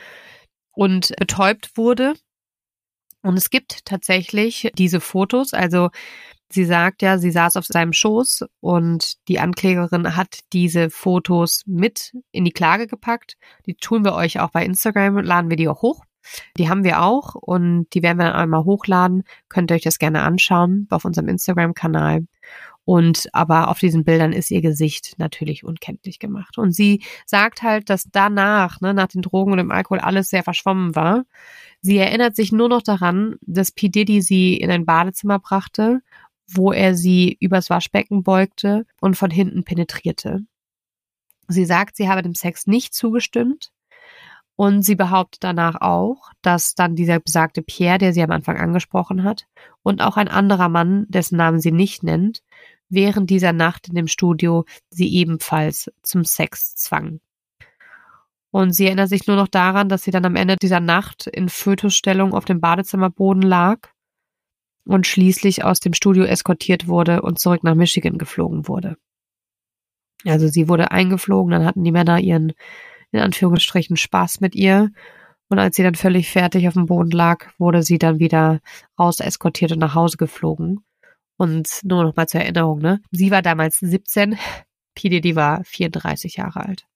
und betäubt wurde. Und es gibt tatsächlich diese Fotos. Also sie sagt ja, sie saß auf seinem Schoß und die Anklägerin hat diese Fotos mit in die Klage gepackt. Die tun wir euch auch bei Instagram, laden wir die auch hoch. Die haben wir auch und die werden wir dann einmal hochladen. Könnt ihr euch das gerne anschauen auf unserem Instagram-Kanal. Und aber auf diesen Bildern ist ihr Gesicht natürlich unkenntlich gemacht. Und sie sagt halt, dass danach, ne, nach den Drogen und dem Alkohol alles sehr verschwommen war. Sie erinnert sich nur noch daran, dass P. Diddy sie in ein Badezimmer brachte, wo er sie übers Waschbecken beugte und von hinten penetrierte. Sie sagt, sie habe dem Sex nicht zugestimmt und sie behauptet danach auch, dass dann dieser besagte Pierre, der sie am Anfang angesprochen hat, und auch ein anderer Mann, dessen Namen sie nicht nennt, während dieser Nacht in dem Studio sie ebenfalls zum Sex zwang. Und sie erinnert sich nur noch daran, dass sie dann am Ende dieser Nacht in Fötusstellung auf dem Badezimmerboden lag und schließlich aus dem Studio eskortiert wurde und zurück nach Michigan geflogen wurde. Also sie wurde eingeflogen, dann hatten die Männer ihren in Anführungsstrichen Spaß mit ihr. Und als sie dann völlig fertig auf dem Boden lag, wurde sie dann wieder raus eskortiert und nach Hause geflogen. Und nur noch mal zur Erinnerung, ne? Sie war damals 17, PDD war 34 Jahre alt.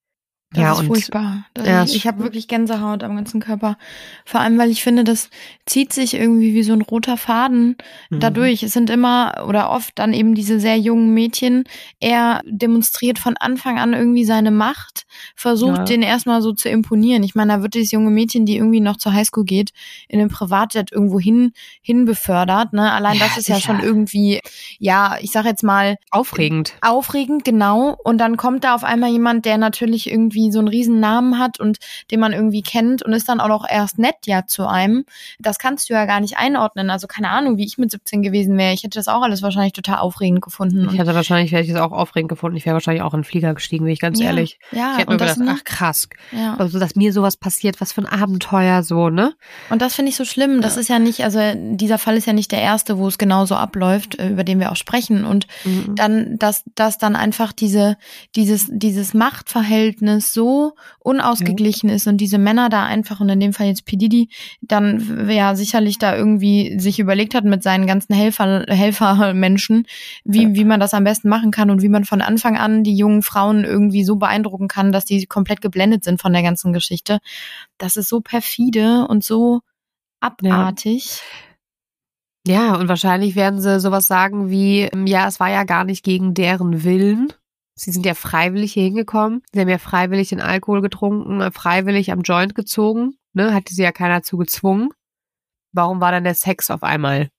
Das ja, ist und furchtbar. Das ja, ich habe wirklich Gänsehaut am ganzen Körper. Vor allem, weil ich finde, das zieht sich irgendwie wie so ein roter Faden mhm. dadurch. Es sind immer oder oft dann eben diese sehr jungen Mädchen. Er demonstriert von Anfang an irgendwie seine Macht, versucht ja. den erstmal so zu imponieren. Ich meine, da wird dieses junge Mädchen, die irgendwie noch zur Highschool geht, in einem Privatjet irgendwo hin, hin befördert. Ne? Allein ja, das ist sicher. ja schon irgendwie, ja, ich sag jetzt mal. Aufregend. Aufregend, genau. Und dann kommt da auf einmal jemand, der natürlich irgendwie irgendwie so einen riesen Namen hat und den man irgendwie kennt und ist dann auch noch erst nett ja zu einem. Das kannst du ja gar nicht einordnen. Also keine Ahnung, wie ich mit 17 gewesen wäre. Ich hätte das auch alles wahrscheinlich total aufregend gefunden. Ich hätte wahrscheinlich, hätte ich das auch aufregend gefunden. Ich wäre wahrscheinlich auch in den Flieger gestiegen, bin ich ganz ja, ehrlich. Ja, ich hätte mir das, gedacht, ach krass. Ja. Also, dass mir sowas passiert, was für ein Abenteuer so, ne? Und das finde ich so schlimm. Das Ja. ist ja nicht, also dieser Fall ist ja nicht der erste, wo es genauso abläuft, äh, über den wir auch sprechen. Und Mhm. dann, dass, dass dann einfach diese, dieses, dieses Machtverhältnis so unausgeglichen ist und diese Männer da einfach, und in dem Fall jetzt P. Diddy, dann ja sicherlich da irgendwie sich überlegt hat mit seinen ganzen Helfer, Helfermenschen, wie, Ja. wie man das am besten machen kann und wie man von Anfang an die jungen Frauen irgendwie so beeindrucken kann, dass die komplett geblendet sind von der ganzen Geschichte. Das ist so perfide und so abartig. Ja, und wahrscheinlich werden sie sowas sagen wie, ähm, ja, es war ja gar nicht gegen deren Willen. Sie sind ja freiwillig hier hingekommen. Sie haben ja freiwillig den Alkohol getrunken, freiwillig am Joint gezogen. Ne? Hatte sie ja keiner zu gezwungen. Warum war dann der Sex auf einmal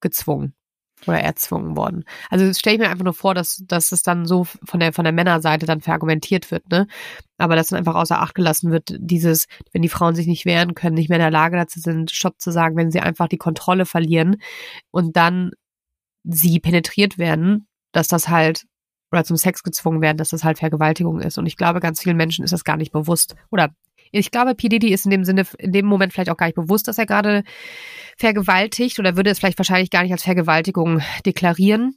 gezwungen oder erzwungen worden? Also stelle ich mir einfach nur vor, dass, dass es dann so von der, von der Männerseite dann verargumentiert wird, ne? Aber dass dann einfach außer Acht gelassen wird, dieses, wenn die Frauen sich nicht wehren können, nicht mehr in der Lage dazu sind, Stopp zu sagen, wenn sie einfach die Kontrolle verlieren und dann sie penetriert werden, dass das halt oder zum Sex gezwungen werden, dass das halt Vergewaltigung ist. Und ich glaube, ganz vielen Menschen ist das gar nicht bewusst. Oder ich glaube, P. Diddy ist in dem Sinne, in dem Moment vielleicht auch gar nicht bewusst, dass er gerade vergewaltigt oder würde es vielleicht wahrscheinlich gar nicht als Vergewaltigung deklarieren,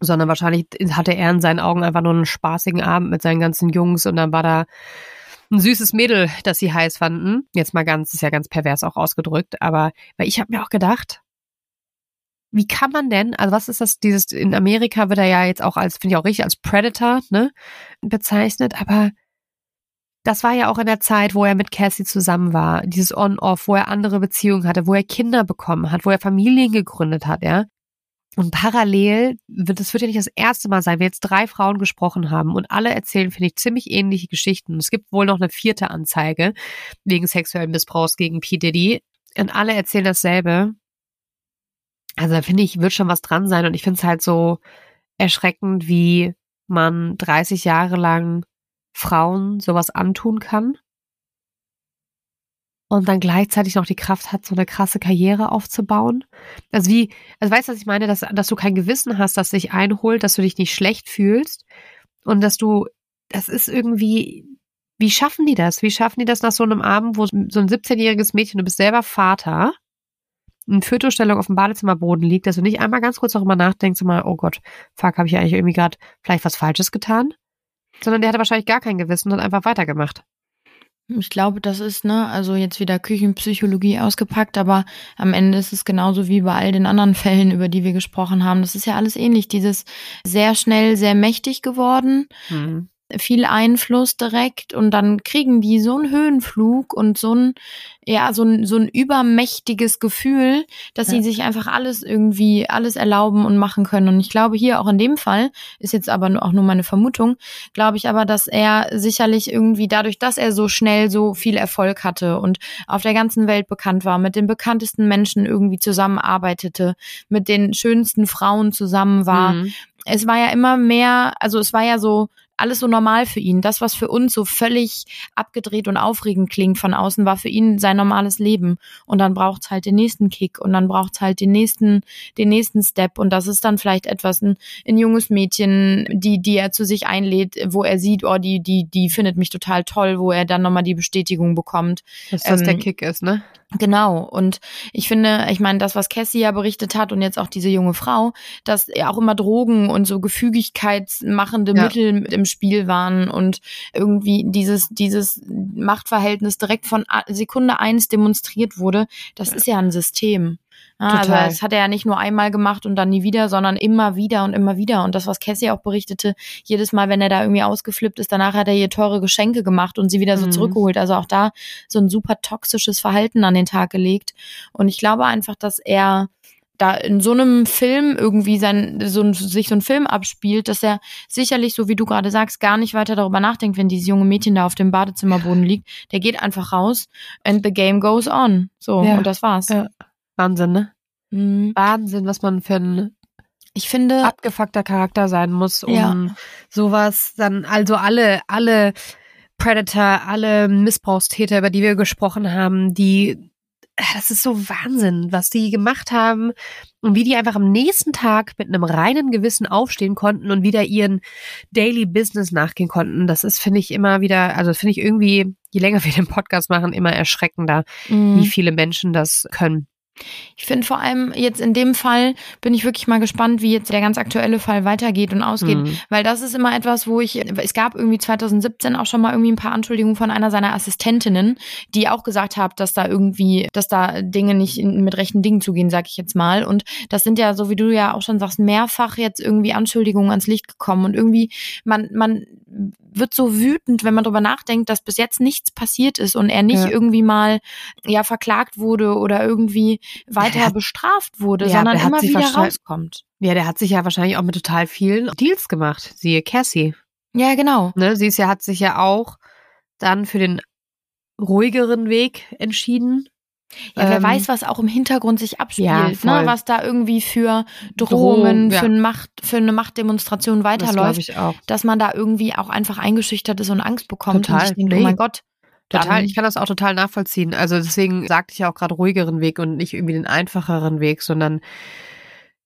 sondern wahrscheinlich hatte er in seinen Augen einfach nur einen spaßigen Abend mit seinen ganzen Jungs und dann war da ein süßes Mädel, das sie heiß fanden. Jetzt mal ganz, ist ja ganz pervers auch ausgedrückt, aber weil ich habe mir auch gedacht, wie kann man denn, also was ist das, dieses, in Amerika wird er ja jetzt auch als, finde ich auch richtig, als Predator, ne, bezeichnet, aber das war ja auch in der Zeit, wo er mit Cassie zusammen war, dieses On-Off, wo er andere Beziehungen hatte, wo er Kinder bekommen hat, wo er Familien gegründet hat, ja. Und parallel das wird ja nicht das erste Mal sein, wir jetzt drei Frauen gesprochen haben und alle erzählen, finde ich, ziemlich ähnliche Geschichten. Es gibt wohl noch eine vierte Anzeige wegen sexuellen Missbrauchs gegen P. Diddy und alle erzählen dasselbe. Also da finde ich, wird schon was dran sein und ich finde es halt so erschreckend, wie man 30 Jahre lang Frauen sowas antun kann und dann gleichzeitig noch die Kraft hat, so eine krasse Karriere aufzubauen. Also wie, also weißt du, was ich meine, dass, dass du kein Gewissen hast, das dich einholt, dass du dich nicht schlecht fühlst und dass du, das ist irgendwie, wie schaffen die das? Wie schaffen die das nach so einem Abend, wo so ein 17-jähriges Mädchen, du bist selber Vater, in Fötostellung auf dem Badezimmerboden liegt, dass du nicht einmal ganz kurz darüber nachdenkst, mal, oh Gott, fuck, habe ich eigentlich irgendwie gerade vielleicht was Falsches getan? Sondern der hatte wahrscheinlich gar kein Gewissen und hat einfach weitergemacht. Ich glaube, das ist, ne, also jetzt wieder Küchenpsychologie ausgepackt, aber am Ende ist es genauso wie bei all den anderen Fällen, über die wir gesprochen haben. Das ist ja alles ähnlich. Dieses sehr schnell, sehr mächtig geworden, Mhm. Viel Einfluss direkt und dann kriegen die so einen Höhenflug und so ein, ja, so ein, so ein übermächtiges Gefühl, dass Ja. sie sich einfach alles irgendwie, alles erlauben und machen können. Und ich glaube hier auch in dem Fall, ist jetzt aber auch nur meine Vermutung, glaube ich aber, dass er sicherlich irgendwie dadurch, dass er so schnell so viel Erfolg hatte und auf der ganzen Welt bekannt war, mit den bekanntesten Menschen irgendwie zusammenarbeitete, mit den schönsten Frauen zusammen war, Mhm. es war ja immer mehr, also es war ja so alles so normal für ihn. Das, was für uns so völlig abgedreht und aufregend klingt von außen, war für ihn sein normales Leben. Und dann braucht's halt den nächsten Kick und dann braucht's halt den nächsten, den nächsten Step. Und das ist dann vielleicht etwas, ein, ein junges Mädchen, die, die er zu sich einlädt, wo er sieht, oh, die, die, die findet mich total toll, wo er dann nochmal die Bestätigung bekommt. Dass das der Ähm, Kick ist, ne? Genau. Und ich finde, ich meine, das, was Cassie ja berichtet hat und jetzt auch diese junge Frau, dass ja auch immer Drogen und so gefügigkeitsmachende Ja. Mittel mit im Spiel waren und irgendwie dieses, dieses Machtverhältnis direkt von Sekunde eins demonstriert wurde, das ist ja ein System. Ja, also Total. das hat er ja nicht nur einmal gemacht und dann nie wieder, sondern immer wieder und immer wieder. Und das, was Cassie auch berichtete, jedes Mal, wenn er da irgendwie ausgeflippt ist, danach hat er ihr teure Geschenke gemacht und sie wieder so Mhm. zurückgeholt. Also auch da so ein super toxisches Verhalten an den Tag gelegt. Und ich glaube einfach, dass er da in so einem Film irgendwie sein, so ein, sich so ein Film abspielt, dass er sicherlich, so wie du gerade sagst, gar nicht weiter darüber nachdenkt, wenn dieses junge Mädchen da auf dem Badezimmerboden liegt. Der geht einfach raus and the game goes on. So, Ja. und das war's. Ja. Wahnsinn, ne? Mhm. Wahnsinn, was man für ein Ich finde, abgefuckter Charakter sein muss, um Ja. sowas dann, also alle, alle Predator, alle Missbrauchstäter, über die wir gesprochen haben, die das ist so Wahnsinn, was die gemacht haben und wie die einfach am nächsten Tag mit einem reinen Gewissen aufstehen konnten und wieder ihren Daily Business nachgehen konnten. Das ist, finde ich, immer wieder, also finde ich irgendwie, je länger wir den Podcast machen, immer erschreckender, mhm. wie viele Menschen das können. Ich finde vor allem jetzt in dem Fall bin ich wirklich mal gespannt, wie jetzt der ganz aktuelle Fall weitergeht und ausgeht, mhm. weil das ist immer etwas, wo ich, es gab irgendwie 2017 auch schon mal irgendwie ein paar Anschuldigungen von einer seiner Assistentinnen, die auch gesagt hat, dass da irgendwie, dass da Dinge nicht mit rechten Dingen zugehen, sag ich jetzt mal. Und das sind ja, so wie du ja auch schon sagst, mehrfach jetzt irgendwie Anschuldigungen ans Licht gekommen und irgendwie man, man wird so wütend, wenn man darüber nachdenkt, dass bis jetzt nichts passiert ist und er nicht ja. irgendwie mal ja verklagt wurde oder irgendwie weiter ja, bestraft wurde, ja, sondern immer wieder rauskommt. Ja, der hat sich ja wahrscheinlich auch mit total vielen Deals gemacht. Siehe Cassie. Ja, genau. Ne, sie ist ja, hat sich ja auch dann für den ruhigeren Weg entschieden. Ja, wer ähm, weiß, was auch im Hintergrund sich abspielt, ja, ne? was da irgendwie für Drohungen, Drohung, ja. für, eine Macht, für eine Machtdemonstration weiterläuft, das ich auch. dass man da irgendwie auch einfach eingeschüchtert ist und Angst bekommt. Total. Und ich denke, nee. oh mein Gott, Total, ich kann das auch total nachvollziehen. Also deswegen sagte ich ja auch gerade ruhigeren Weg und nicht irgendwie den einfacheren Weg, sondern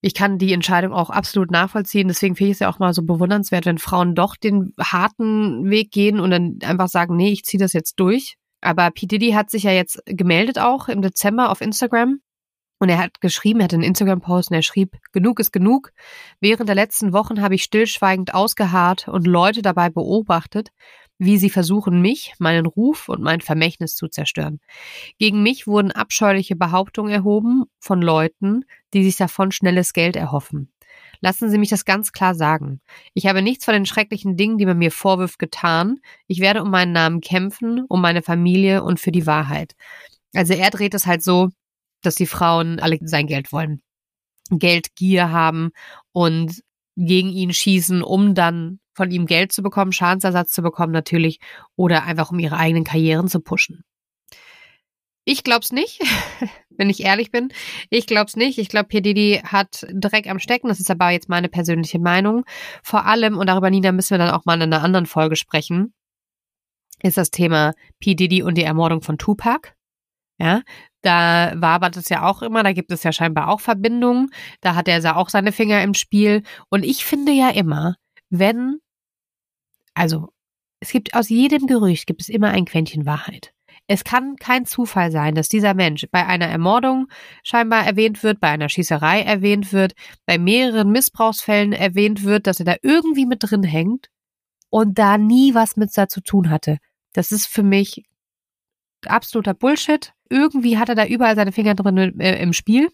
ich kann die Entscheidung auch absolut nachvollziehen. Deswegen finde ich es ja auch mal so bewundernswert, wenn Frauen doch den harten Weg gehen und dann einfach sagen, nee, ich ziehe das jetzt durch. Aber P. Diddy hat sich ja jetzt gemeldet auch im Dezember auf Instagram. Und er hat geschrieben, er hat einen Instagram-Post und er schrieb, genug ist genug. Während der letzten Wochen habe ich stillschweigend ausgeharrt und Leute dabei beobachtet, wie sie versuchen, mich, meinen Ruf und mein Vermächtnis zu zerstören. Gegen mich wurden abscheuliche Behauptungen erhoben von Leuten, die sich davon schnelles Geld erhoffen. Lassen Sie mich das ganz klar sagen. Ich habe nichts von den schrecklichen Dingen, die man mir vorwirft, getan. Ich werde um meinen Namen kämpfen, um meine Familie und für die Wahrheit. Also er dreht es halt so, dass die Frauen alle sein Geld wollen. Geldgier haben und gegen ihn schießen, um dann von ihm Geld zu bekommen, Schadensersatz zu bekommen natürlich oder einfach um ihre eigenen Karrieren zu pushen. Ich glaub's nicht, wenn ich ehrlich bin. Ich glaub's nicht. Ich glaube, P. Diddy hat Dreck am Stecken. Das ist aber jetzt meine persönliche Meinung. Vor allem, und darüber, Nina, müssen wir dann auch mal in einer anderen Folge sprechen, ist das Thema P. Diddy und die Ermordung von Tupac. Ja, da war das ja auch immer, da gibt es ja scheinbar auch Verbindungen. Da hat er ja auch seine Finger im Spiel. Und ich finde ja immer, wenn, also es gibt aus jedem Gerücht gibt es immer ein Quäntchen Wahrheit. Es kann kein Zufall sein, dass dieser Mensch bei einer Ermordung scheinbar erwähnt wird, bei einer Schießerei erwähnt wird, bei mehreren Missbrauchsfällen erwähnt wird, dass er da irgendwie mit drin hängt und da nie was mit da zu tun hatte. Das ist für mich absoluter Bullshit. Irgendwie hat er da überall seine Finger drin äh, im Spiel.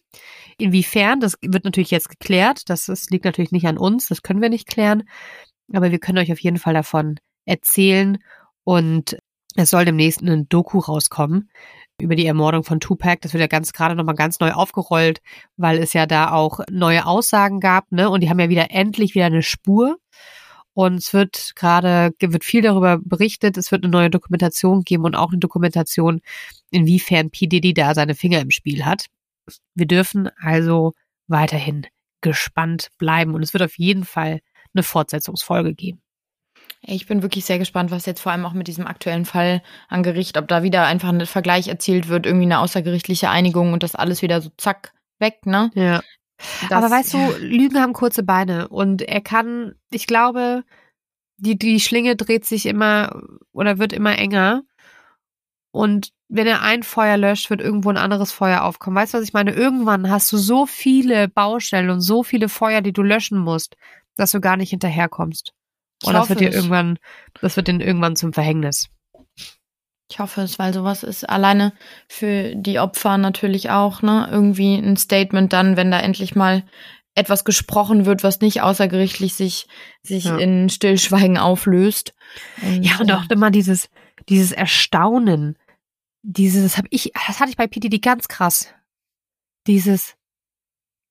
Inwiefern, das wird natürlich jetzt geklärt. Das, das liegt natürlich nicht an uns, das können wir nicht klären. Aber wir können euch auf jeden Fall davon erzählen. Und es soll demnächst ein Doku rauskommen über die Ermordung von Tupac. Das wird ja ganz gerade nochmal ganz neu aufgerollt, weil es ja da auch neue Aussagen gab, ne? Und die haben ja wieder endlich wieder eine Spur. Und es wird gerade, wird viel darüber berichtet. Es wird eine neue Dokumentation geben und auch eine Dokumentation, inwiefern P. Diddy da seine Finger im Spiel hat. Wir dürfen also weiterhin gespannt bleiben und es wird auf jeden Fall eine Fortsetzungsfolge geben. Ich bin wirklich sehr gespannt, was jetzt vor allem auch mit diesem aktuellen Fall an Gericht, ob da wieder einfach ein Vergleich erzielt wird, irgendwie eine außergerichtliche Einigung und das alles wieder so zack weg, ne? Ja. Das, Aber weißt du, Lügen haben kurze Beine und er kann, ich glaube, die, die Schlinge dreht sich immer oder wird immer enger und wenn er ein Feuer löscht, wird irgendwo ein anderes Feuer aufkommen. Weißt du, was ich meine? Irgendwann hast du so viele Baustellen und so viele Feuer, die du löschen musst, dass du gar nicht hinterherkommst. Und das wird dir irgendwann, das wird dir irgendwann zum Verhängnis. Ich hoffe es, weil sowas ist alleine für die Opfer natürlich auch, ne, irgendwie ein Statement dann, wenn da endlich mal etwas gesprochen wird, was nicht außergerichtlich sich, sich ja. in Stillschweigen auflöst. Und, ja, und auch immer dieses, dieses Erstaunen, dieses, das habe ich, das hatte ich bei PDD ganz krass. Dieses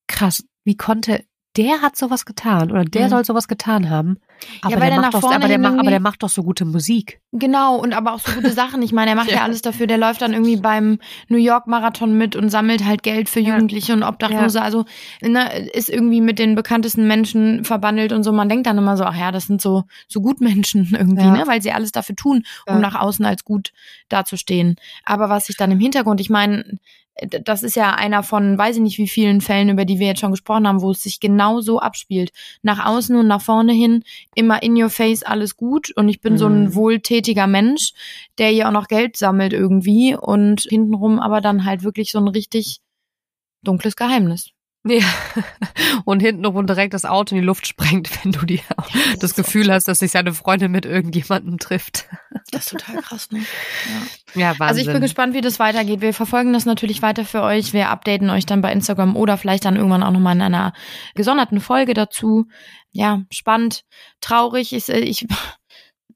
krass, wie konnte der hat sowas getan oder der mhm. soll sowas getan haben. Aber, ja, der, macht doch, aber, der macht, aber der macht doch so gute Musik. Genau, und aber auch so gute Sachen. Ich meine, er macht ja. ja alles dafür. Der läuft dann irgendwie beim New York Marathon mit und sammelt halt Geld für Jugendliche ja. und Obdachlose. Also ne, ist irgendwie mit den bekanntesten Menschen verbandelt und so. Man denkt dann immer so, ach ja, das sind so, so Gutmenschen irgendwie, ne? weil sie alles dafür tun, um nach außen als gut dazustehen. Aber was sich dann im Hintergrund, ich meine, das ist ja einer von, weiß ich nicht wie vielen Fällen, über die wir jetzt schon gesprochen haben, wo es sich genau so abspielt. Nach außen und nach vorne hin, immer in your face, alles gut. Und ich bin mhm. so ein mhm. wohltätiger Mensch, der ja auch noch Geld sammelt irgendwie und hintenrum aber dann halt wirklich so ein richtig dunkles Geheimnis. Ja. Und hintenrum direkt das Auto in die Luft sprengt, wenn du dir das, das Gefühl hast, dass sich seine Freundin mit irgendjemandem trifft. Das ist total krass, ne? Ja. ja, Wahnsinn. Also ich bin gespannt, wie das weitergeht. Wir verfolgen das natürlich weiter für euch. Wir updaten euch dann bei Instagram oder vielleicht dann irgendwann auch nochmal in einer gesonderten Folge dazu. Ja, spannend, traurig. Ich, ich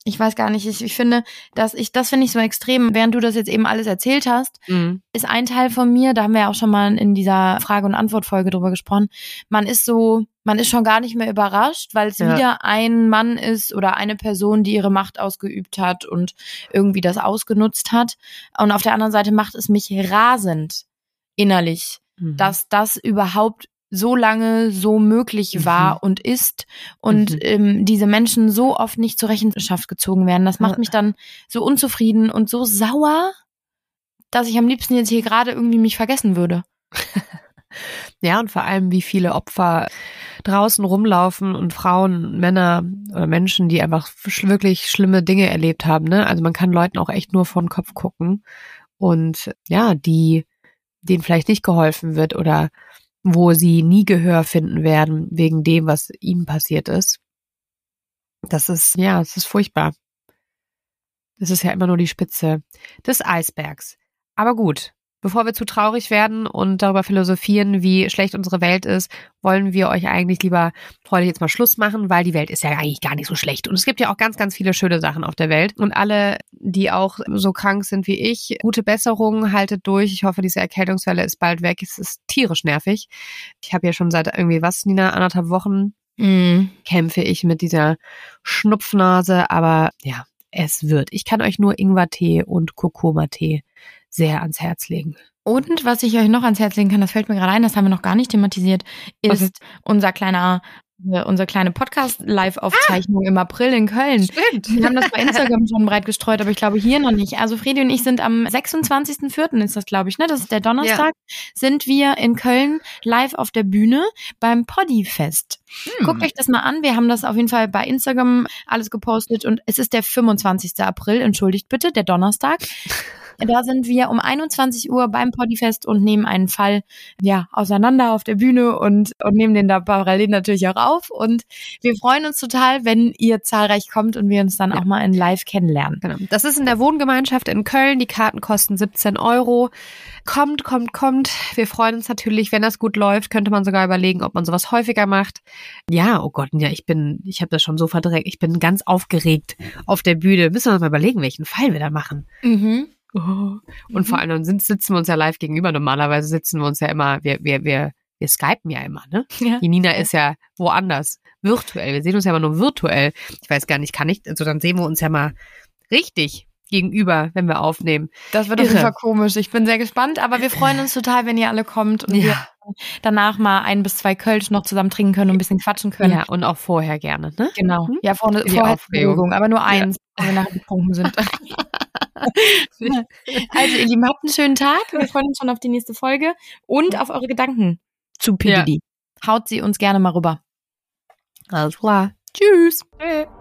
ich weiß gar nicht, ich, ich finde, dass ich, das finde ich so extrem, während du das jetzt eben alles erzählt hast, mhm. ist ein Teil von mir, da haben wir ja auch schon mal in dieser Frage- und Antwort-Folge drüber gesprochen, man ist so, man ist schon gar nicht mehr überrascht, weil es ja. wieder ein Mann ist oder eine Person, die ihre Macht ausgeübt hat und irgendwie das ausgenutzt hat. Und auf der anderen Seite macht es mich rasend innerlich, mhm. dass das überhaupt so lange so möglich mhm. war mhm. und ist und mhm. ähm, diese Menschen so oft nicht zur Rechenschaft gezogen werden. Das macht mich dann so unzufrieden und so sauer, dass ich am liebsten jetzt hier gerade irgendwie mich vergessen würde. ja, und vor allem, wie viele Opfer draußen rumlaufen und Frauen, Männer oder Menschen, die einfach wirklich schlimme Dinge erlebt haben. Ne? Also man kann Leuten auch echt nur vor den Kopf gucken und ja, die denen vielleicht nicht geholfen wird oder wo sie nie Gehör finden werden wegen dem, was ihnen passiert ist. Das ist, ja, es ist furchtbar. Das ist ja immer nur die Spitze des Eisbergs. Aber gut, Bevor wir zu traurig werden und darüber philosophieren, wie schlecht unsere Welt ist, wollen wir euch eigentlich lieber heute jetzt mal Schluss machen, weil die Welt ist ja eigentlich gar nicht so schlecht. Und es gibt ja auch ganz, ganz viele schöne Sachen auf der Welt. Und alle, die auch so krank sind wie ich, gute Besserung, haltet durch. Ich hoffe, diese Erkältungswelle ist bald weg. Es ist tierisch nervig. Ich habe ja schon seit irgendwie was, Nina, anderthalb Wochen mm. kämpfe ich mit dieser Schnupfnase. Aber ja, es wird. Ich kann euch nur Ingwertee und Kurkuma-Tee sehr ans Herz legen. Und was ich euch noch ans Herz legen kann, das fällt mir gerade ein, das haben wir noch gar nicht thematisiert, ist okay. unser kleiner äh, unsere kleine Podcast-Live-Aufzeichnung ah, im April in Köln. Stimmt. Wir haben das bei Instagram schon breit gestreut, aber ich glaube hier noch nicht. Also Fredi und ich sind am 26.04. ist das, glaube ich, ne? Das ist der Donnerstag. Ja. Sind wir in Köln live auf der Bühne beim Poddy-Fest. Hm. Guckt euch das mal an. Wir haben das auf jeden Fall bei Instagram alles gepostet und es ist der 25. April, entschuldigt bitte, der Donnerstag. Da sind wir um 21 Uhr beim Podifest und nehmen einen Fall ja auseinander auf der Bühne und, und nehmen den da parallel natürlich auch auf. Und wir freuen uns total, wenn ihr zahlreich kommt und wir uns dann ja. auch mal in Live kennenlernen. Genau. Das ist in der Wohngemeinschaft in Köln. Die Karten kosten 17 Euro. Kommt, kommt, kommt. Wir freuen uns natürlich, wenn das gut läuft, könnte man sogar überlegen, ob man sowas häufiger macht. Ja, oh Gott, ja, ich bin, ich habe das schon so verdrängt. Ich bin ganz aufgeregt auf der Bühne. Müssen wir uns mal überlegen, welchen Fall wir da machen. Mhm. Oh. Und mhm. vor allem dann sind, sitzen wir uns ja live gegenüber. Normalerweise sitzen wir uns ja immer, wir, wir, wir, wir skypen ja immer, ne? Ja. Die Nina ist ja woanders, virtuell. Wir sehen uns ja immer nur virtuell. Ich weiß gar nicht, kann ich, also dann sehen wir uns ja mal richtig gegenüber, wenn wir aufnehmen. Das wird auf jeden Fall komisch. Ich bin sehr gespannt, aber wir freuen uns total, wenn ihr alle kommt und ja. wir danach mal ein bis zwei Kölsch noch zusammen trinken können und ein bisschen quatschen können. Ja, und auch vorher gerne, ne? Genau. Mhm. Ja, vorne, vorher Aufregung, aber nur eins, ja. wenn wir nachher betrunken sind. also, ihr Lieben, habt einen schönen Tag. Wir freuen uns schon auf die nächste Folge und auf eure Gedanken zu PDD. Ja. Haut sie uns gerne mal rüber. Alles klar. Tschüss. Tschüss.